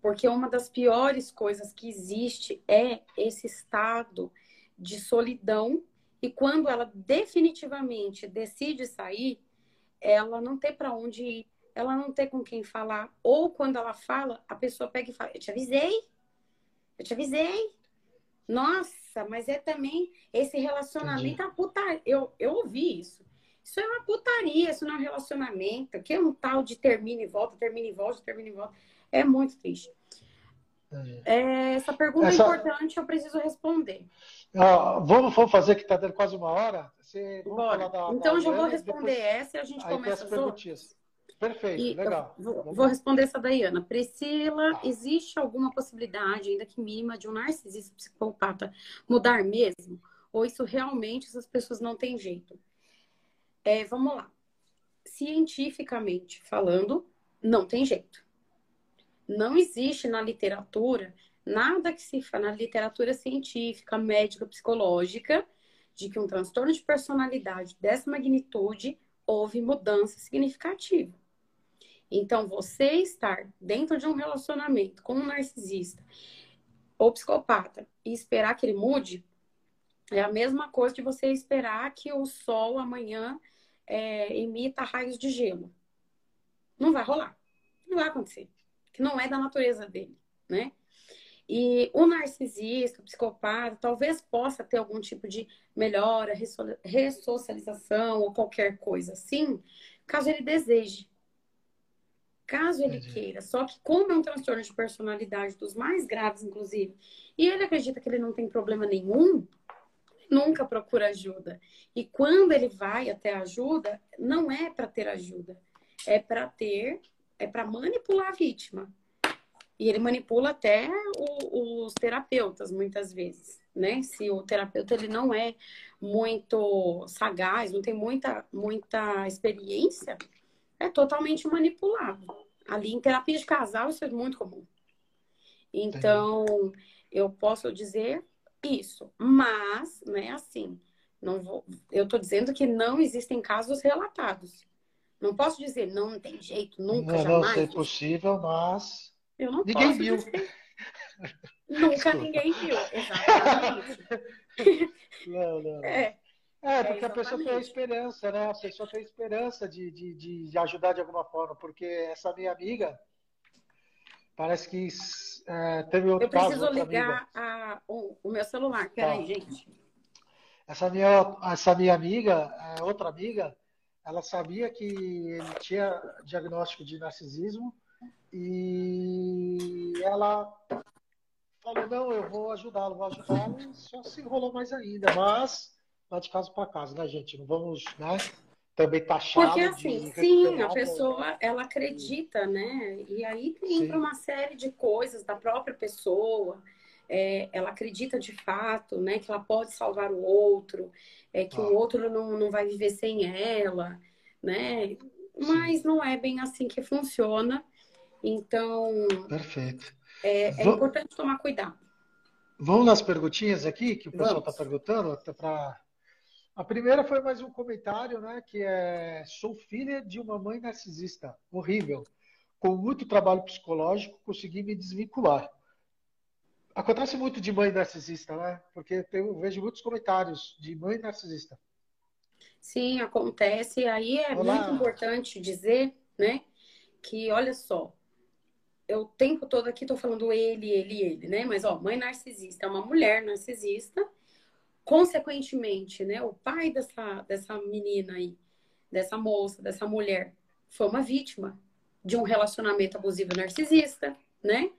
Porque uma das piores coisas que existe é esse estado de solidão. E quando ela definitivamente decide sair, ela não tem para onde ir, ela não tem com quem falar. Ou quando ela fala, a pessoa pega e fala: Eu te avisei, eu te avisei. Nossa, mas é também esse relacionamento, a eu, eu ouvi isso. Isso é uma putaria, isso não é um relacionamento. Que é um tal de termina e volta, termina e volta, termina e volta. É muito triste. É, essa pergunta essa... é importante, eu preciso responder. Ah, vamos, vamos fazer que está dando quase uma hora? Você, da, então, da eu já vou responder depois... essa e a gente começa as outras. Perfeito, e legal. Vou, vou, responder essa daí, Ana. Priscila, ah. existe alguma possibilidade, ainda que mínima, de um narcisista psicopata mudar mesmo? Ou isso realmente essas pessoas não têm jeito? É, vamos lá. Cientificamente falando, não tem jeito. Não existe na literatura nada que se fala na literatura científica, médica, psicológica, de que um transtorno de personalidade dessa magnitude houve mudança significativa. Então, você estar dentro de um relacionamento com um narcisista ou psicopata e esperar que ele mude é a mesma coisa de você esperar que o sol amanhã é, emita raios de gelo. Não vai rolar. Não vai acontecer. Que não é da natureza dele, né? E o narcisista, o psicopata, talvez possa ter algum tipo de melhora, ressocialização ou qualquer coisa assim, caso ele deseje caso ele Entendi. queira. Só que, como é um transtorno de personalidade dos mais graves, inclusive, e ele acredita que ele não tem problema nenhum, nunca procura ajuda. E quando ele vai até ajuda, não é para ter ajuda, é para ter, é para manipular a vítima. E ele manipula até o, os terapeutas, muitas vezes, né? Se o terapeuta ele não é muito sagaz, não tem muita, muita experiência, é totalmente manipulado. Ali em terapia de casal, isso é muito comum. Então, Entendi. eu posso dizer isso, mas não é assim. Não vou, eu estou dizendo que não existem casos relatados. Não posso dizer não, tem jeito, nunca, não, jamais. Não sei possível, mas eu não ninguém posso viu. Dizer. Nunca ninguém viu, exatamente. Não, não. É. É, porque é, a pessoa tem a esperança, né? A pessoa tem a esperança de, de, de ajudar de alguma forma, porque essa minha amiga parece que é, teve outro Eu preciso caso, ligar a, o, o, meu celular, peraí, tá. gente. Essa minha, essa minha amiga, é, outra amiga, ela sabia que ele tinha diagnóstico de narcisismo e ela falou, não, eu vou ajudá-lo, vou ajudá-lo, só se enrolou mais ainda, mas lá de casa para casa, né, gente? Não vamos, né? Também taxar. Porque assim, sim, a pessoa ela acredita, né? E aí entra uma série de coisas da própria pessoa. É, ela acredita de fato, né, que ela pode salvar o outro, é, que ah. o outro não, não vai viver sem ela, né? Mas sim. não é bem assim que funciona. Então, perfeito. É, é importante tomar cuidado. Vamos nas perguntinhas aqui que o pessoal está perguntando, para a primeira foi mais um comentário, né? Que é: sou filha de uma mãe narcisista, horrível. Com muito trabalho psicológico, consegui me desvincular. Acontece muito de mãe narcisista, né? Porque eu vejo muitos comentários de mãe narcisista. Sim, acontece. Aí é Olá. muito importante dizer, né? Que olha só, eu o tempo todo aqui estou falando ele, ele, ele, né? Mas ó, mãe narcisista é uma mulher narcisista Consequentemente, né, o pai dessa, dessa menina aí, dessa moça, dessa mulher, foi uma vítima de um relacionamento abusivo narcisista, né?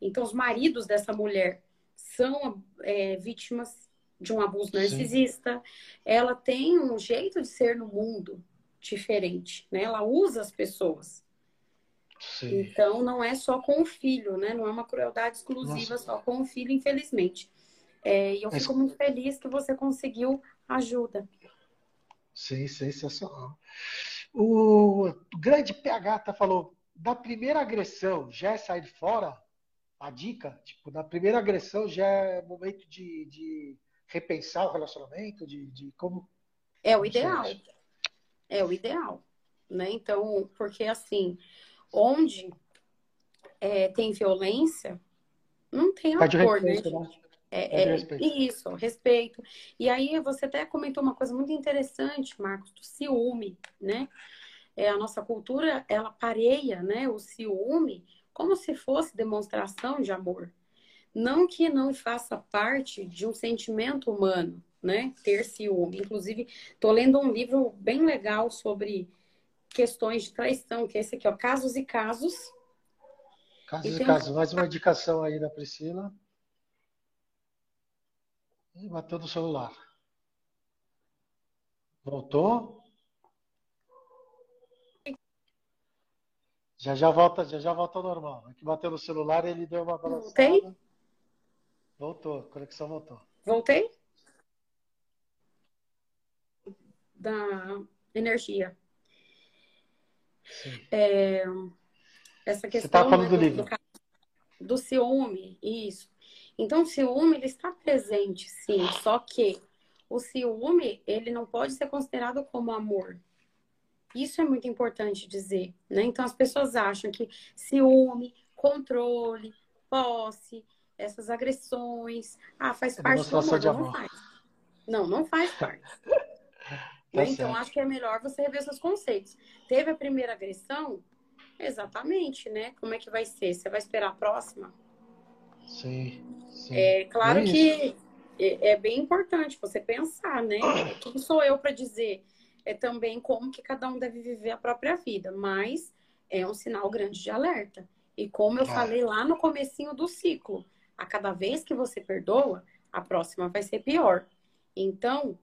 Então, os maridos dessa mulher são é, vítimas de um abuso narcisista. Sim. Ela tem um jeito de ser no mundo diferente, né? Ela usa as pessoas. Sim. Então, não é só com o filho, né? Não é uma crueldade exclusiva Nossa. só com o filho, infelizmente. É, e eu fico muito feliz que você conseguiu ajuda. Sim, sensacional. O grande PH tá falou, da primeira agressão já é sair fora? A dica, tipo, na primeira agressão já é momento de, de repensar o relacionamento, de, de como. É o ideal. É o ideal. Né? Então, porque assim, onde é, tem violência, não tem amor, né, respeito, né? É, é, respeito. isso, respeito. E aí você até comentou uma coisa muito interessante, Marcos, do ciúme, né? É, a nossa cultura, ela pareia né, o ciúme como se fosse demonstração de amor. Não que não faça parte de um sentimento humano, né? Ter ciúme. Inclusive, estou lendo um livro bem legal sobre questões de traição, que é esse aqui, ó, Casos e Casos. Casos e, e Casos. Um... Mais uma indicação aí da Priscila. E bateu no celular. Voltou? Já já volta, já já volta ao normal. Aqui bateu no celular ele deu uma balançada. Voltei? Voltou, a conexão voltou. Voltei? Da energia. É, essa questão Você tá falando né, do, do livro. Do, ciúme, isso. Então, o ciúme ele está presente, sim, só que o ciúme ele não pode ser considerado como amor. Isso é muito importante dizer, né? Então, as pessoas acham que ciúme, controle, posse, essas agressões, ah, faz é parte do amor. Não faz. Não, não faz parte. Tá então, acho que é melhor você rever seus conceitos. Teve a primeira agressão? Exatamente, né? Como é que vai ser? Você vai esperar a próxima? Sim. sim. É claro é que é, é, bem importante você pensar, né? Quem sou eu para dizer é também como que cada um deve viver a própria vida, mas é um sinal grande de alerta. E como eu é. falei lá no comecinho do ciclo, a cada vez que você perdoa, a próxima vai ser pior. Então,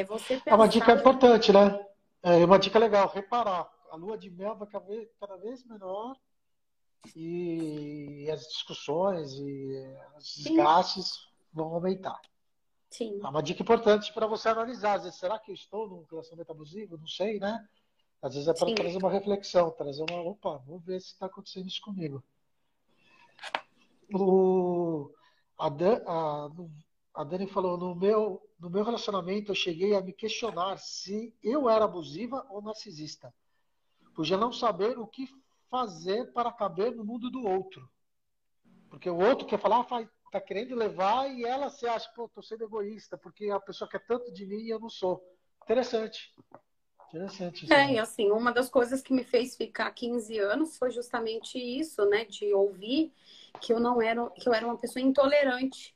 é você pensar... É uma dica importante, né? É uma dica legal, reparar. A lua de mel vai cada vez menor e as discussões e os desgastes vão aumentar. Sim. É uma dica importante para você analisar. Às vezes, será que eu estou num relacionamento abusivo? Não sei, né? Às vezes é para trazer uma reflexão, trazer uma. Opa, vamos ver se está acontecendo isso comigo. O, a, Dan, a, a Dani falou: no meu, no meu relacionamento, eu cheguei a me questionar se eu era abusiva ou narcisista. Por já não saber o que fazer para caber no mundo do outro. Porque o outro quer falar, ah, tá querendo levar e ela se acha, pô, tô sendo egoísta, porque a pessoa quer tanto de mim e eu não sou. Interessante. Interessante. É, e assim, uma das coisas que me fez ficar 15 anos foi justamente isso, né? De ouvir que eu não era, que eu era uma pessoa intolerante.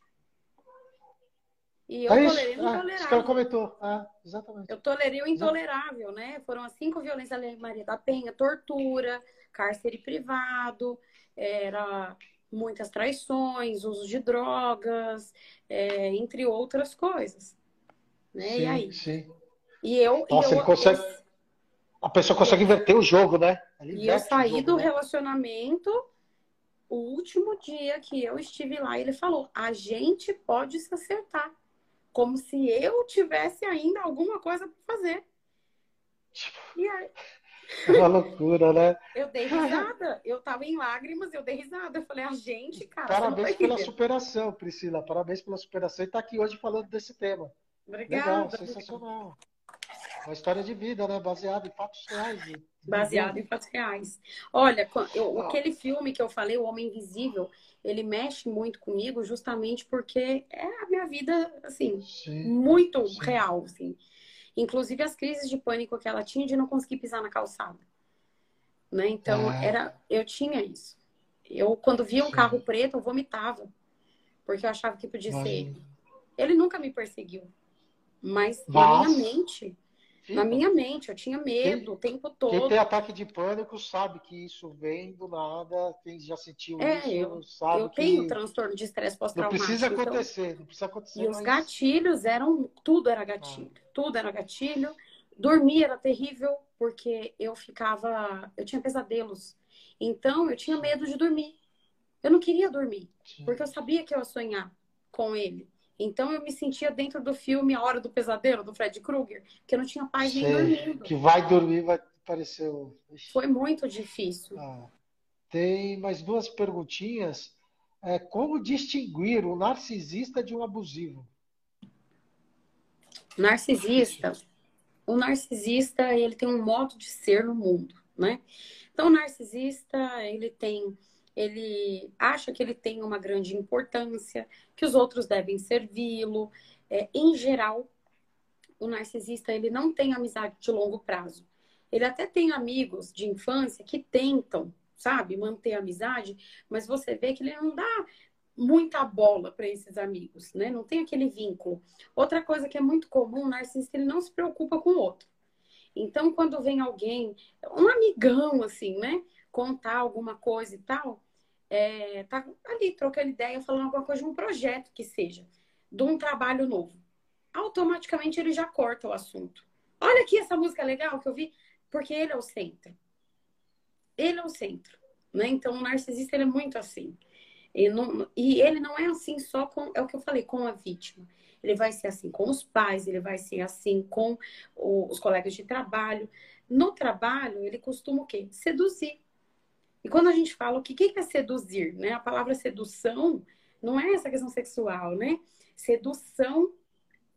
E eu é tolerei o intolerável. Ah, que ela comentou. Ah, exatamente. Eu tolerei o intolerável, né? Foram as cinco violências da Lei Maria da Penha, tortura, cárcere privado, era muitas traições, uso de drogas, é, entre outras coisas. Né? Sim, e aí? Sim. E eu. Nossa, e eu, consegue. A pessoa consegue inverter o jogo, né? E eu saí jogo, do né? relacionamento o último dia que eu estive lá, ele falou: a gente pode se acertar. Como se eu tivesse ainda alguma coisa para fazer. E aí, é uma loucura, né? Eu dei risada. Eu tava em lágrimas, eu dei risada. Eu falei, a gente, cara. Parabéns pela superação, Priscila. Parabéns pela superação. E tá aqui hoje falando desse tema. Obrigada. Legal, sensacional. Uma história de vida, né? Baseada em fatos reais. Baseado em fatos reais. Olha, eu, aquele filme que eu falei, O Homem Invisível, ele mexe muito comigo justamente porque é a minha vida, assim, sim, muito sim. real, assim. Inclusive as crises de pânico que ela tinha de não conseguir pisar na calçada. Né? Então, é. era, eu tinha isso. Eu, quando via um carro preto, eu vomitava. Porque eu achava que podia ser ele. Ele nunca me perseguiu. Mas Nossa. na minha mente, na minha mente, eu tinha medo quem, o tempo todo. Quem tem ataque de pânico sabe que isso vem do nada, quem já sentiu é, isso, eu, sabe eu tenho transtorno de estresse pós-traumático. Não precisa então acontecer, então, não precisa acontecer. E os gatilhos eram, tudo era gatilho, ah. tudo era gatilho. Dormir era terrível, porque eu ficava, eu tinha pesadelos. Então, eu tinha medo de dormir. Eu não queria dormir, Sim. porque eu sabia que eu ia sonhar com ele. Então eu me sentia dentro do filme A Hora do Pesadelo, do Fred Krueger, que eu não tinha paz nem dormindo. Que vai dormir, vai parecer. Foi muito difícil. Ah, tem mais duas perguntinhas. É, como distinguir um narcisista de um abusivo? Narcisista. O narcisista, ele tem um modo de ser no mundo, né? Então, o narcisista, ele tem ele acha que ele tem uma grande importância, que os outros devem servi-lo. É, em geral, o narcisista ele não tem amizade de longo prazo. Ele até tem amigos de infância que tentam, sabe, manter amizade, mas você vê que ele não dá muita bola para esses amigos, né? Não tem aquele vínculo. Outra coisa que é muito comum, o narcisista ele não se preocupa com o outro. Então, quando vem alguém, um amigão assim, né, contar alguma coisa e tal, é, tá ali trocando ideia, falando alguma coisa de um projeto que seja, de um trabalho novo. Automaticamente ele já corta o assunto. Olha aqui essa música legal que eu vi, porque ele é o centro. Ele é o centro, né? Então o narcisista ele é muito assim. Não, e ele não é assim só com, é o que eu falei, com a vítima. Ele vai ser assim com os pais, ele vai ser assim com os colegas de trabalho. No trabalho, ele costuma o quê? Seduzir. E quando a gente fala o que, que é seduzir, né? A palavra sedução não é essa questão sexual, né? Sedução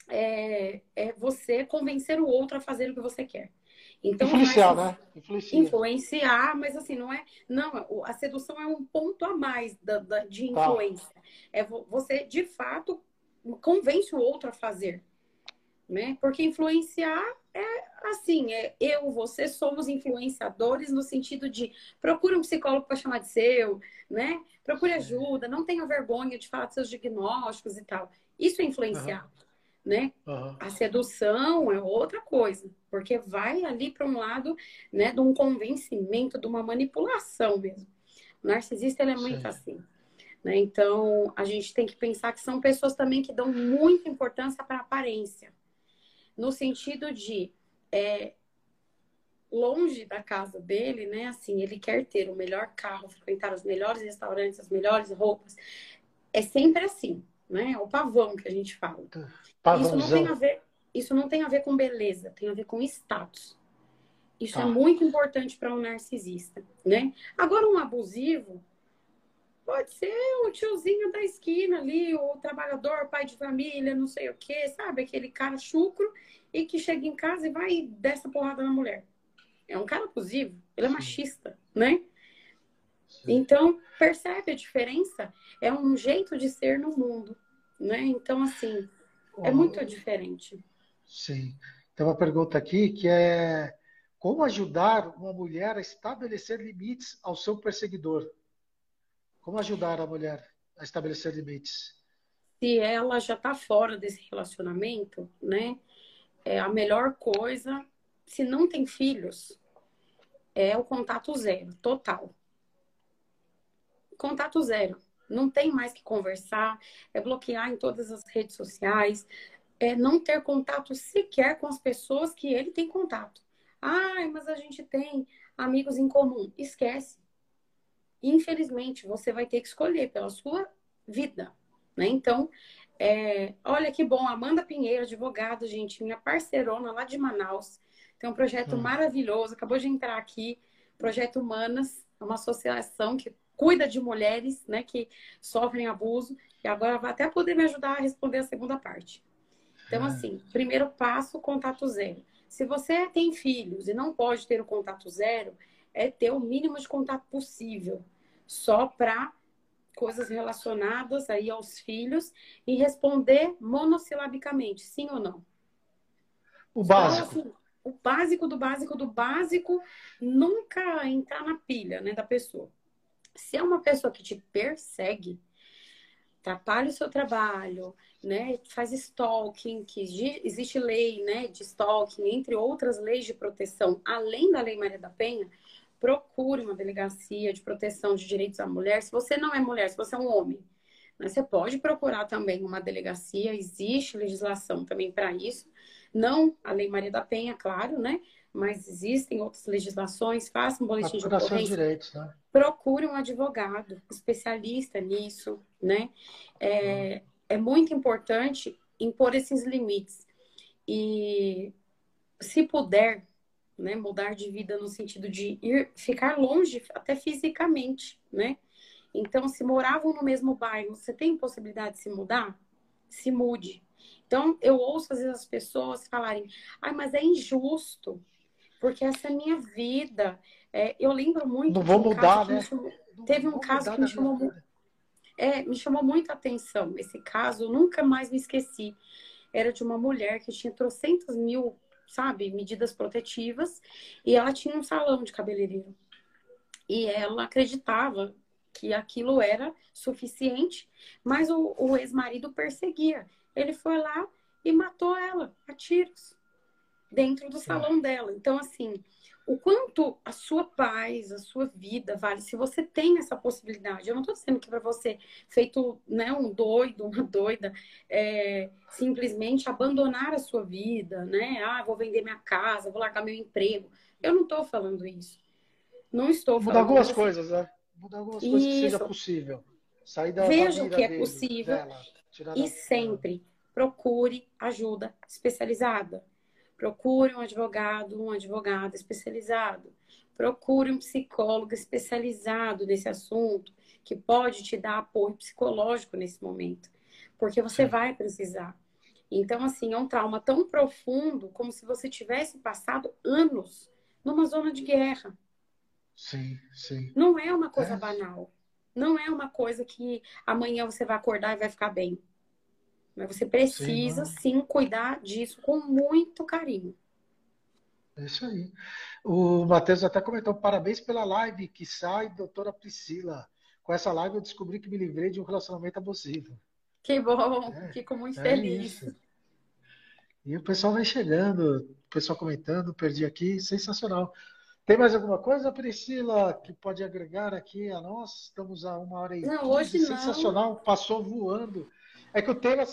é, é você convencer o outro a fazer o que você quer. Então, influenciar, né? Influenciar. influenciar, mas assim, não é. Não, a sedução é um ponto a mais da, da de tá. influência. Tá. É você, de fato, convence o outro a fazer. Né? Porque influenciar é assim, é eu, você somos influenciadores no sentido de procure um psicólogo para chamar de seu, né? Procure ajuda, não tenha vergonha de falar dos seus diagnósticos e tal. Isso é influenciar, uhum. né? Uhum. A sedução é outra coisa, porque vai ali para um lado, né, de um convencimento, de uma manipulação mesmo. O narcisista ele é muito Sim. assim. Né? Então, a gente tem que pensar que são pessoas também que dão muita importância para a aparência no sentido de é, longe da casa dele, né? Assim, ele quer ter o melhor carro, frequentar os melhores restaurantes, as melhores roupas. É sempre assim, né? É o pavão que a gente fala. Isso não tem a ver, isso não tem a ver com beleza, tem a ver com status. Isso é tá. é muito importante para um narcisista, né? Agora um abusivo, Pode ser o tiozinho da esquina ali, o trabalhador, pai de família, não sei o quê, sabe? Aquele cara chucro e que chega em casa e vai dessa porrada na mulher. É um cara abusivo, ele é machista, né? Sim. Então, percebe a diferença? É um jeito de ser no mundo, né? Então, assim, é muito diferente. Sim. Tem uma pergunta aqui que é como ajudar uma mulher a estabelecer limites ao seu perseguidor? Como ajudar a mulher a estabelecer limites? Se ela já está fora desse relacionamento, né? É a melhor coisa, se não tem filhos, é o contato zero, total. Contato zero. Não tem mais que conversar, é bloquear em todas as redes sociais, é não ter contato sequer com as pessoas que ele tem contato. Ai, mas a gente tem amigos em comum. Esquece infelizmente, você vai ter que escolher pela sua vida, né? Então, é, olha que bom, Amanda Pinheiro, advogada, gente, minha parceirona lá de Manaus, tem um projeto hum. maravilhoso, acabou de entrar aqui, Projeto Humanas, é uma associação que cuida de mulheres, né, que sofrem abuso, e agora vai até poder me ajudar a responder a segunda parte. Então, hum. assim, primeiro passo, contato zero. Se você tem filhos e não pode ter o contato zero, é ter o mínimo de contato possível só para coisas relacionadas aí aos filhos e responder monossilabicamente, sim ou não. O básico. Então, assim, o básico do básico do básico nunca entrar na pilha, né, da pessoa. Se é uma pessoa que te persegue, atrapalha o seu trabalho, né, faz stalking, que existe lei, né, de stalking, entre outras leis de proteção, além da Lei Maria da Penha, procure uma delegacia de proteção de direitos à mulher. Se você não é mulher, se você é um homem, né, você pode procurar também uma delegacia. Existe legislação também para isso. Não a Lei Maria da Penha, claro, né? Mas existem outras legislações. Faça um boletim de ocorrência. Direitos, né? Procure um advogado especialista nisso, né? É, é muito importante impor esses limites. E se puder, né, mudar de vida no sentido de ir ficar longe até fisicamente, né? Então, se moravam no mesmo bairro, você tem possibilidade de se mudar? Se mude. Então, eu ouço às vezes as pessoas falarem: "Ai, mas é injusto, porque essa é a minha vida". É, eu lembro muito. Não vou um mudar, né? Chamou, teve um caso que me chamou muito. É, me chamou muito a atenção. Esse caso, eu nunca mais me esqueci. Era de uma mulher que tinha trocentas mil, sabe, medidas protetivas, e ela tinha um salão de cabeleireiro. E ela acreditava que aquilo era suficiente, mas o, o ex-marido perseguia. Ele foi lá e matou ela a tiros dentro do salão dela. Então, assim, o quanto a sua paz, a sua vida vale, se você tem essa possibilidade. Eu não estou dizendo que para você, feito né, um doido, uma doida, é, simplesmente abandonar a sua vida, né? Ah, vou vender minha casa, vou largar meu emprego. Eu não estou falando isso. Não estou falando. Mudar algumas coisas, né? Mudar algumas isso. coisas que seja possível. Sair da Veja o que é dele, possível dela, e sempre procure ajuda especializada Procure um advogado, um advogado especializado. Procure um psicólogo especializado nesse assunto, que pode te dar apoio psicológico nesse momento, porque você Sim. vai precisar. Então, assim, é um trauma tão profundo como se você tivesse passado anos numa zona de guerra. Sim, sim. Não é uma coisa é. banal. Não é uma coisa que amanhã você vai acordar e vai ficar bem. Mas você precisa sim, sim cuidar disso com muito carinho. É isso aí. O Matheus até comentou: parabéns pela live que sai, doutora Priscila. Com essa live eu descobri que me livrei de um relacionamento abusivo. Que bom, é, fico muito é feliz. Isso. E o pessoal vai chegando, o pessoal comentando, perdi aqui, sensacional. Tem mais alguma coisa, Priscila, que pode agregar aqui a nós? Estamos a uma hora e não, hoje não. sensacional, passou voando. É que o tema,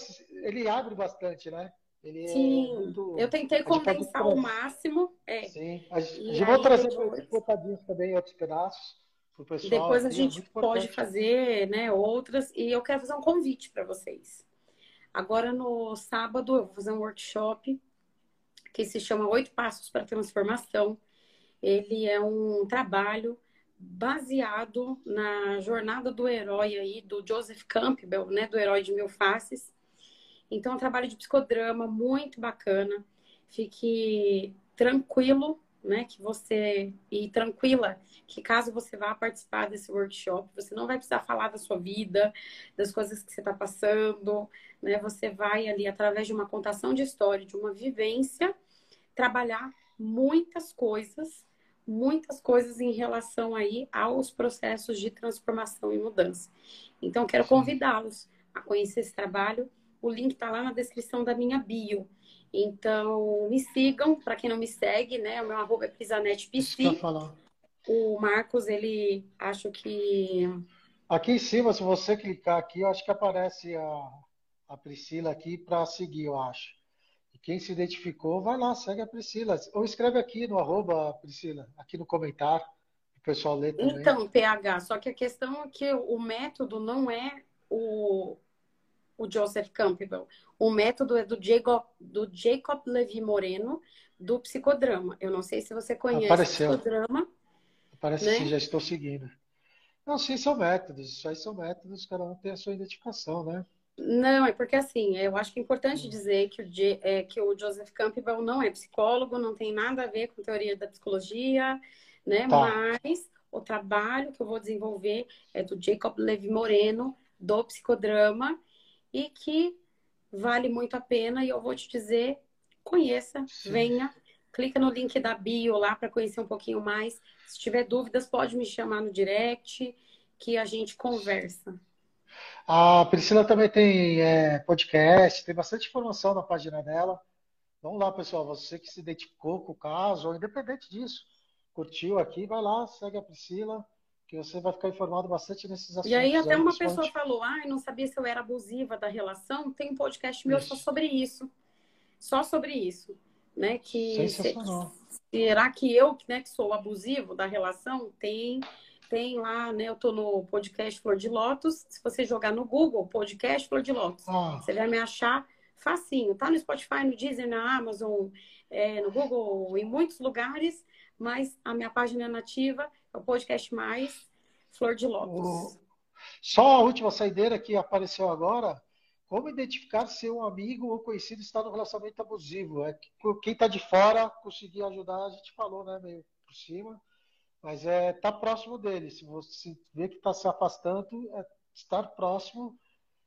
ele abre bastante, né? Ele é Sim, é muito... eu tentei condensar o máximo. É. Sim, a gente vai trazer depois... bocadinhos também, outros pedaços. Pessoal, depois a é gente é pode fazer né, outras. E eu quero fazer um convite para vocês. Agora, no sábado, eu vou fazer um workshop que se chama Oito Passos para Transformação. Ele é um trabalho baseado na jornada do herói aí, do Joseph Campbell, né, do Herói de Mil Faces. Então, é um trabalho de psicodrama muito bacana. Fique tranquilo, né, que você e tranquila que caso você vá participar desse workshop, você não vai precisar falar da sua vida, das coisas que você está passando, né? Você vai ali através de uma contação de história, de uma vivência, trabalhar muitas coisas muitas coisas em relação aí aos processos de transformação e mudança. Então, quero convidá-los a conhecer esse trabalho. O link está lá na descrição da minha bio. Então, me sigam, para quem não me segue, né? O meu arroba é PrisanetPC. O Marcos, ele acho que. Aqui em cima, se você clicar aqui, eu acho que aparece a, a Priscila aqui para seguir, eu acho. Quem se identificou, vai lá, segue a Priscila. Ou escreve aqui no arroba, Priscila, aqui no comentário, o pessoal lê também. Então, PH, só que a questão é que o método não é o, o Joseph Campbell. O método é do Jacob, do Jacob Levi Moreno, do psicodrama. Eu não sei se você conhece Apareceu. o psicodrama. Parece né? que já estou seguindo. Não, sim, são métodos. Isso aí são métodos, cada um tem a sua identificação, né? Não, é porque assim, eu acho que é importante dizer que o, é, que o Joseph Campbell não é psicólogo, não tem nada a ver com teoria da psicologia, né? Tá. Mas o trabalho que eu vou desenvolver é do Jacob Levi Moreno, do psicodrama, e que vale muito a pena. E eu vou te dizer, conheça, Sim. venha, clica no link da bio lá para conhecer um pouquinho mais. Se tiver dúvidas, pode me chamar no direct, que a gente conversa. A Priscila também tem é, podcast, tem bastante informação na página dela. Vamos lá, pessoal. Você que se identificou com o caso, ou independente disso, curtiu aqui, vai lá, segue a Priscila, que você vai ficar informado bastante nesses assuntos. E aí, até aí, uma pessoa falou: ah, não sabia se eu era abusiva da relação. Tem um podcast meu isso. só sobre isso. Só sobre isso. Né? Que Sensacional. será que eu, né, que sou abusivo da relação, tem tem lá, né? Eu tô no podcast Flor de Lótus. Se você jogar no Google, podcast Flor de Lótus, ah. você vai me achar facinho. Tá no Spotify, no Deezer, na Amazon, é, no Google, em muitos lugares, mas a minha página é nativa é o podcast mais Flor de Lótus. Só a última saideira que apareceu agora. Como identificar se um amigo ou conhecido está no relacionamento abusivo? É que quem está de fora conseguir ajudar, a gente falou, né, meio por cima, mas é tá próximo dele. Se você vê que está se afastando, é estar próximo.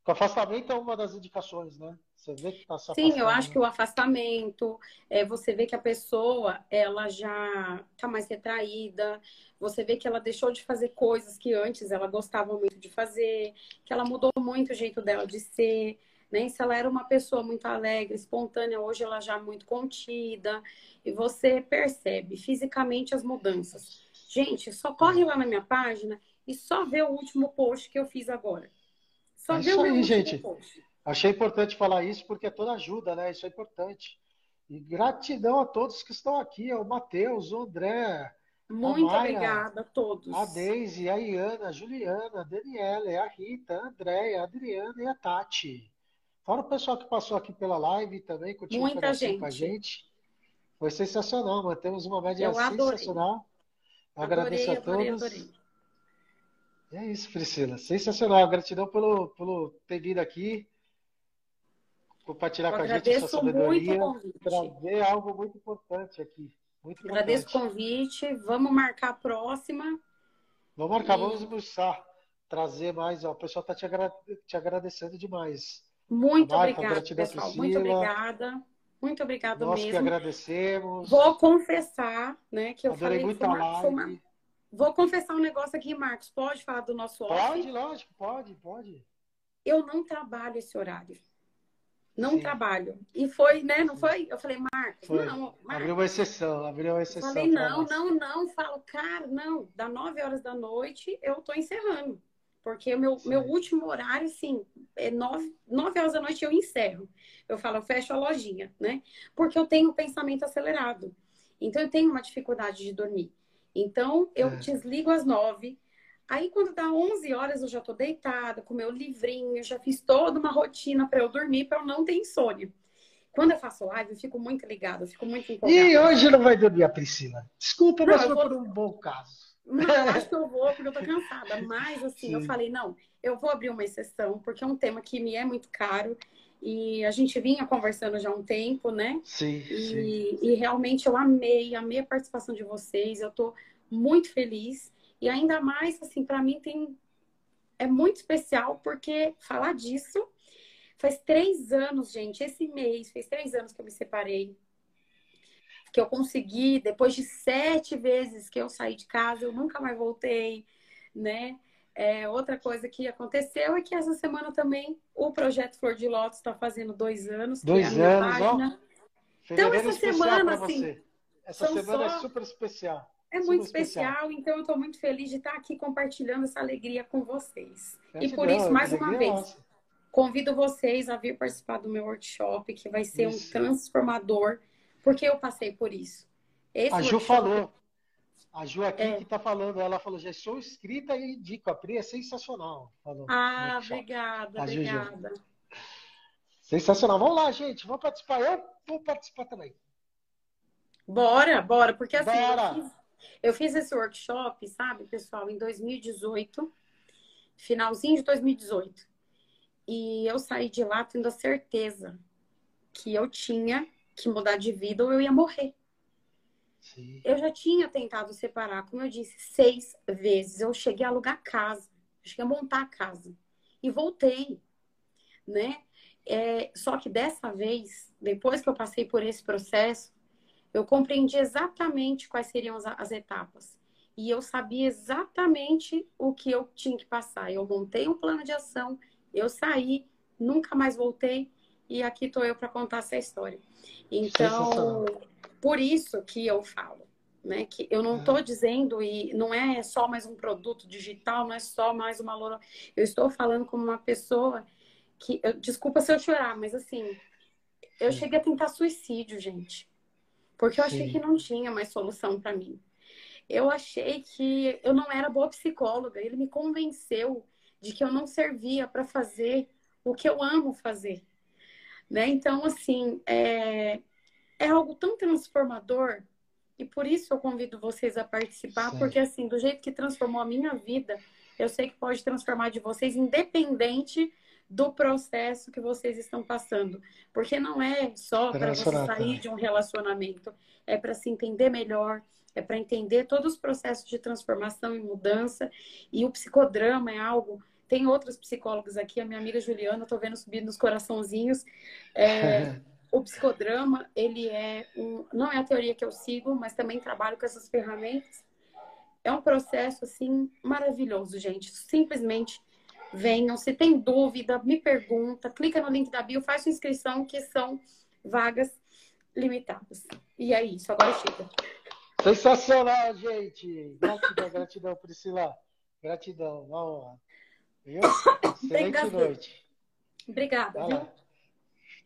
O afastamento é uma das indicações, né? Você vê que está se Sim, eu acho que o afastamento, é, você vê que a pessoa ela já está mais retraída, você vê que ela deixou de fazer coisas que antes ela gostava muito de fazer, que ela mudou muito o jeito dela de ser. Né? Se ela era uma pessoa muito alegre, espontânea, hoje ela já é muito contida. E você percebe fisicamente as mudanças. Gente, só corre lá na minha página e só vê o último post que eu fiz agora. Só é vê o aí, último gente. post. Achei importante falar isso porque é toda ajuda, né? Isso é importante. E gratidão a todos que estão aqui, ao Matheus, o André. Muito a Mayra, obrigada a todos. A Deise, a Iana, a Juliana, a Daniela, a Rita, a Andréia, a Adriana e a Tati. Fora o pessoal que passou aqui pela live também, gente. com a gente. Foi sensacional, mantemos uma média Eu sensacional. Adorei, Agradeço a todos. Adorei, adorei. É isso, Priscila. Sensacional. Gratidão pelo, pelo ter vindo aqui compartilhar com a gente essa sabedoria, trazer algo muito importante aqui. Muito Agradeço o convite. Vamos marcar a próxima. Vamos marcar, e... vamos almoçar. Trazer mais. Ó, o pessoal está te, agra... te, agradecendo demais. Muito obrigada, pessoal. Priscila. Muito obrigada. Muito obrigada Nós mesmo. que agradecemos. Vou confessar, né, que eu Adorei falei muito a live. Uma... Vou confessar um negócio aqui, Marcos. Pode falar do nosso horário? Pode, lógico, pode, pode. Eu não trabalho esse horário. Não Sim. trabalho. E foi, né? Não foi? Eu falei, Marcos, foi. não. Marcos. Abriu uma exceção, abriu uma exceção. Falei, não, não, não. Falo, cara, não. Da 9 horas da noite eu tô encerrando. Porque o meu, meu último horário, assim, é 9, 9 horas da noite eu encerro. Eu falo, eu fecho a lojinha, né? Porque eu tenho o pensamento acelerado. Então eu tenho uma dificuldade de dormir. Então eu é. desligo às 9, Aí, quando dá 11 horas, eu já tô deitada, com meu livrinho, já fiz toda uma rotina para eu dormir, para eu não ter insônia. Quando eu faço live, eu fico muito ligada, eu fico muito empolgada. E hoje não vai dormir a Priscila. Desculpa, não, mas foi vou... por um bom caso. Não, eu acho que eu vou, porque eu tô cansada. Mas, assim, Sim. eu falei, não, eu vou abrir uma exceção, porque é um tema que me é muito caro. E a gente vinha conversando já há um tempo, né? Sim, e, sim. e realmente eu amei, amei a participação de vocês. Eu tô muito feliz. E ainda mais, assim, para mim tem é muito especial porque falar disso faz três anos, gente. Esse mês fez três anos que eu me separei. Que eu consegui, depois de sete vezes que eu saí de casa, eu nunca mais voltei, né? É, outra coisa que aconteceu é que essa semana também o projeto Flor de Lótus está fazendo dois anos. Dois é anos, página. ó. Então, essa semana, assim. Essa semana é só... é super especial. É muito especial, especial, então eu estou muito feliz de estar aqui compartilhando essa alegria com vocês. e por isso, mais uma vez, nossa. convido vocês a vir participar do meu workshop, que vai ser isso. um transformador, porque eu passei por isso. Esse a Ju falou. A Ju aqui é. que está falando, ela falou, já sou inscrita e indico, a Pri é sensacional. Falou, ah, obrigada, a obrigada. Ju. Sensacional. Vamos lá, gente, vamos participar. Eu vou participar também. Bora, bora, porque assim, bora. eu fiz eu fiz esse workshop, sabe, pessoal, em 2018, finalzinho de 2018. E eu saí de lá tendo a certeza que eu tinha que mudar de vida ou eu ia morrer. Sim. Eu já tinha tentado separar, como eu disse, seis vezes. Eu cheguei a alugar casa, eu cheguei a montar a casa e voltei, né? É, só que dessa vez, depois que eu passei por esse processo, eu compreendi exatamente quais seriam as, as etapas. E eu sabia exatamente o que eu tinha que passar. Eu montei um plano de ação, eu saí, nunca mais voltei, e aqui estou eu para contar essa história. Então, por isso que eu falo, né? Que eu não estou é. dizendo, e não é só mais um produto digital, não é só mais uma loura. Eu estou falando como uma pessoa que. Eu, desculpa se eu chorar, mas assim, eu cheguei a tentar suicídio, gente. Porque eu achei Sim. que não tinha mais solução para mim. eu achei que eu não era boa psicóloga. Ele me convenceu de que eu não servia para fazer o que eu amo fazer. Né? Então, assim, é, é algo tão transformador e por isso eu convido vocês a participar, Sim. porque assim, do jeito que transformou a minha vida, eu sei que pode transformar de vocês, independente do processo que vocês estão passando. Porque não é só para você sair de um relacionamento, é para se entender melhor, é para entender todos os processos de transformação e mudança. E o psicodrama é algo. Tem outros psicólogos aqui, a minha amiga Juliana, estou vendo subir nos coraçãozinhos. É, o psicodrama, ele é um. Não é a teoria que eu sigo, mas também trabalho com essas ferramentas. É um processo, assim, maravilhoso, gente. Simplesmente venham. Se tem dúvida, me pergunta, clica no link da bio, faz sua inscrição, que são vagas limitadas. E é isso, agora chega. Sensacional, gente! Gratidão, gratidão, Priscila. Gratidão, uma honra. Viu? Excelente noite. Obrigada?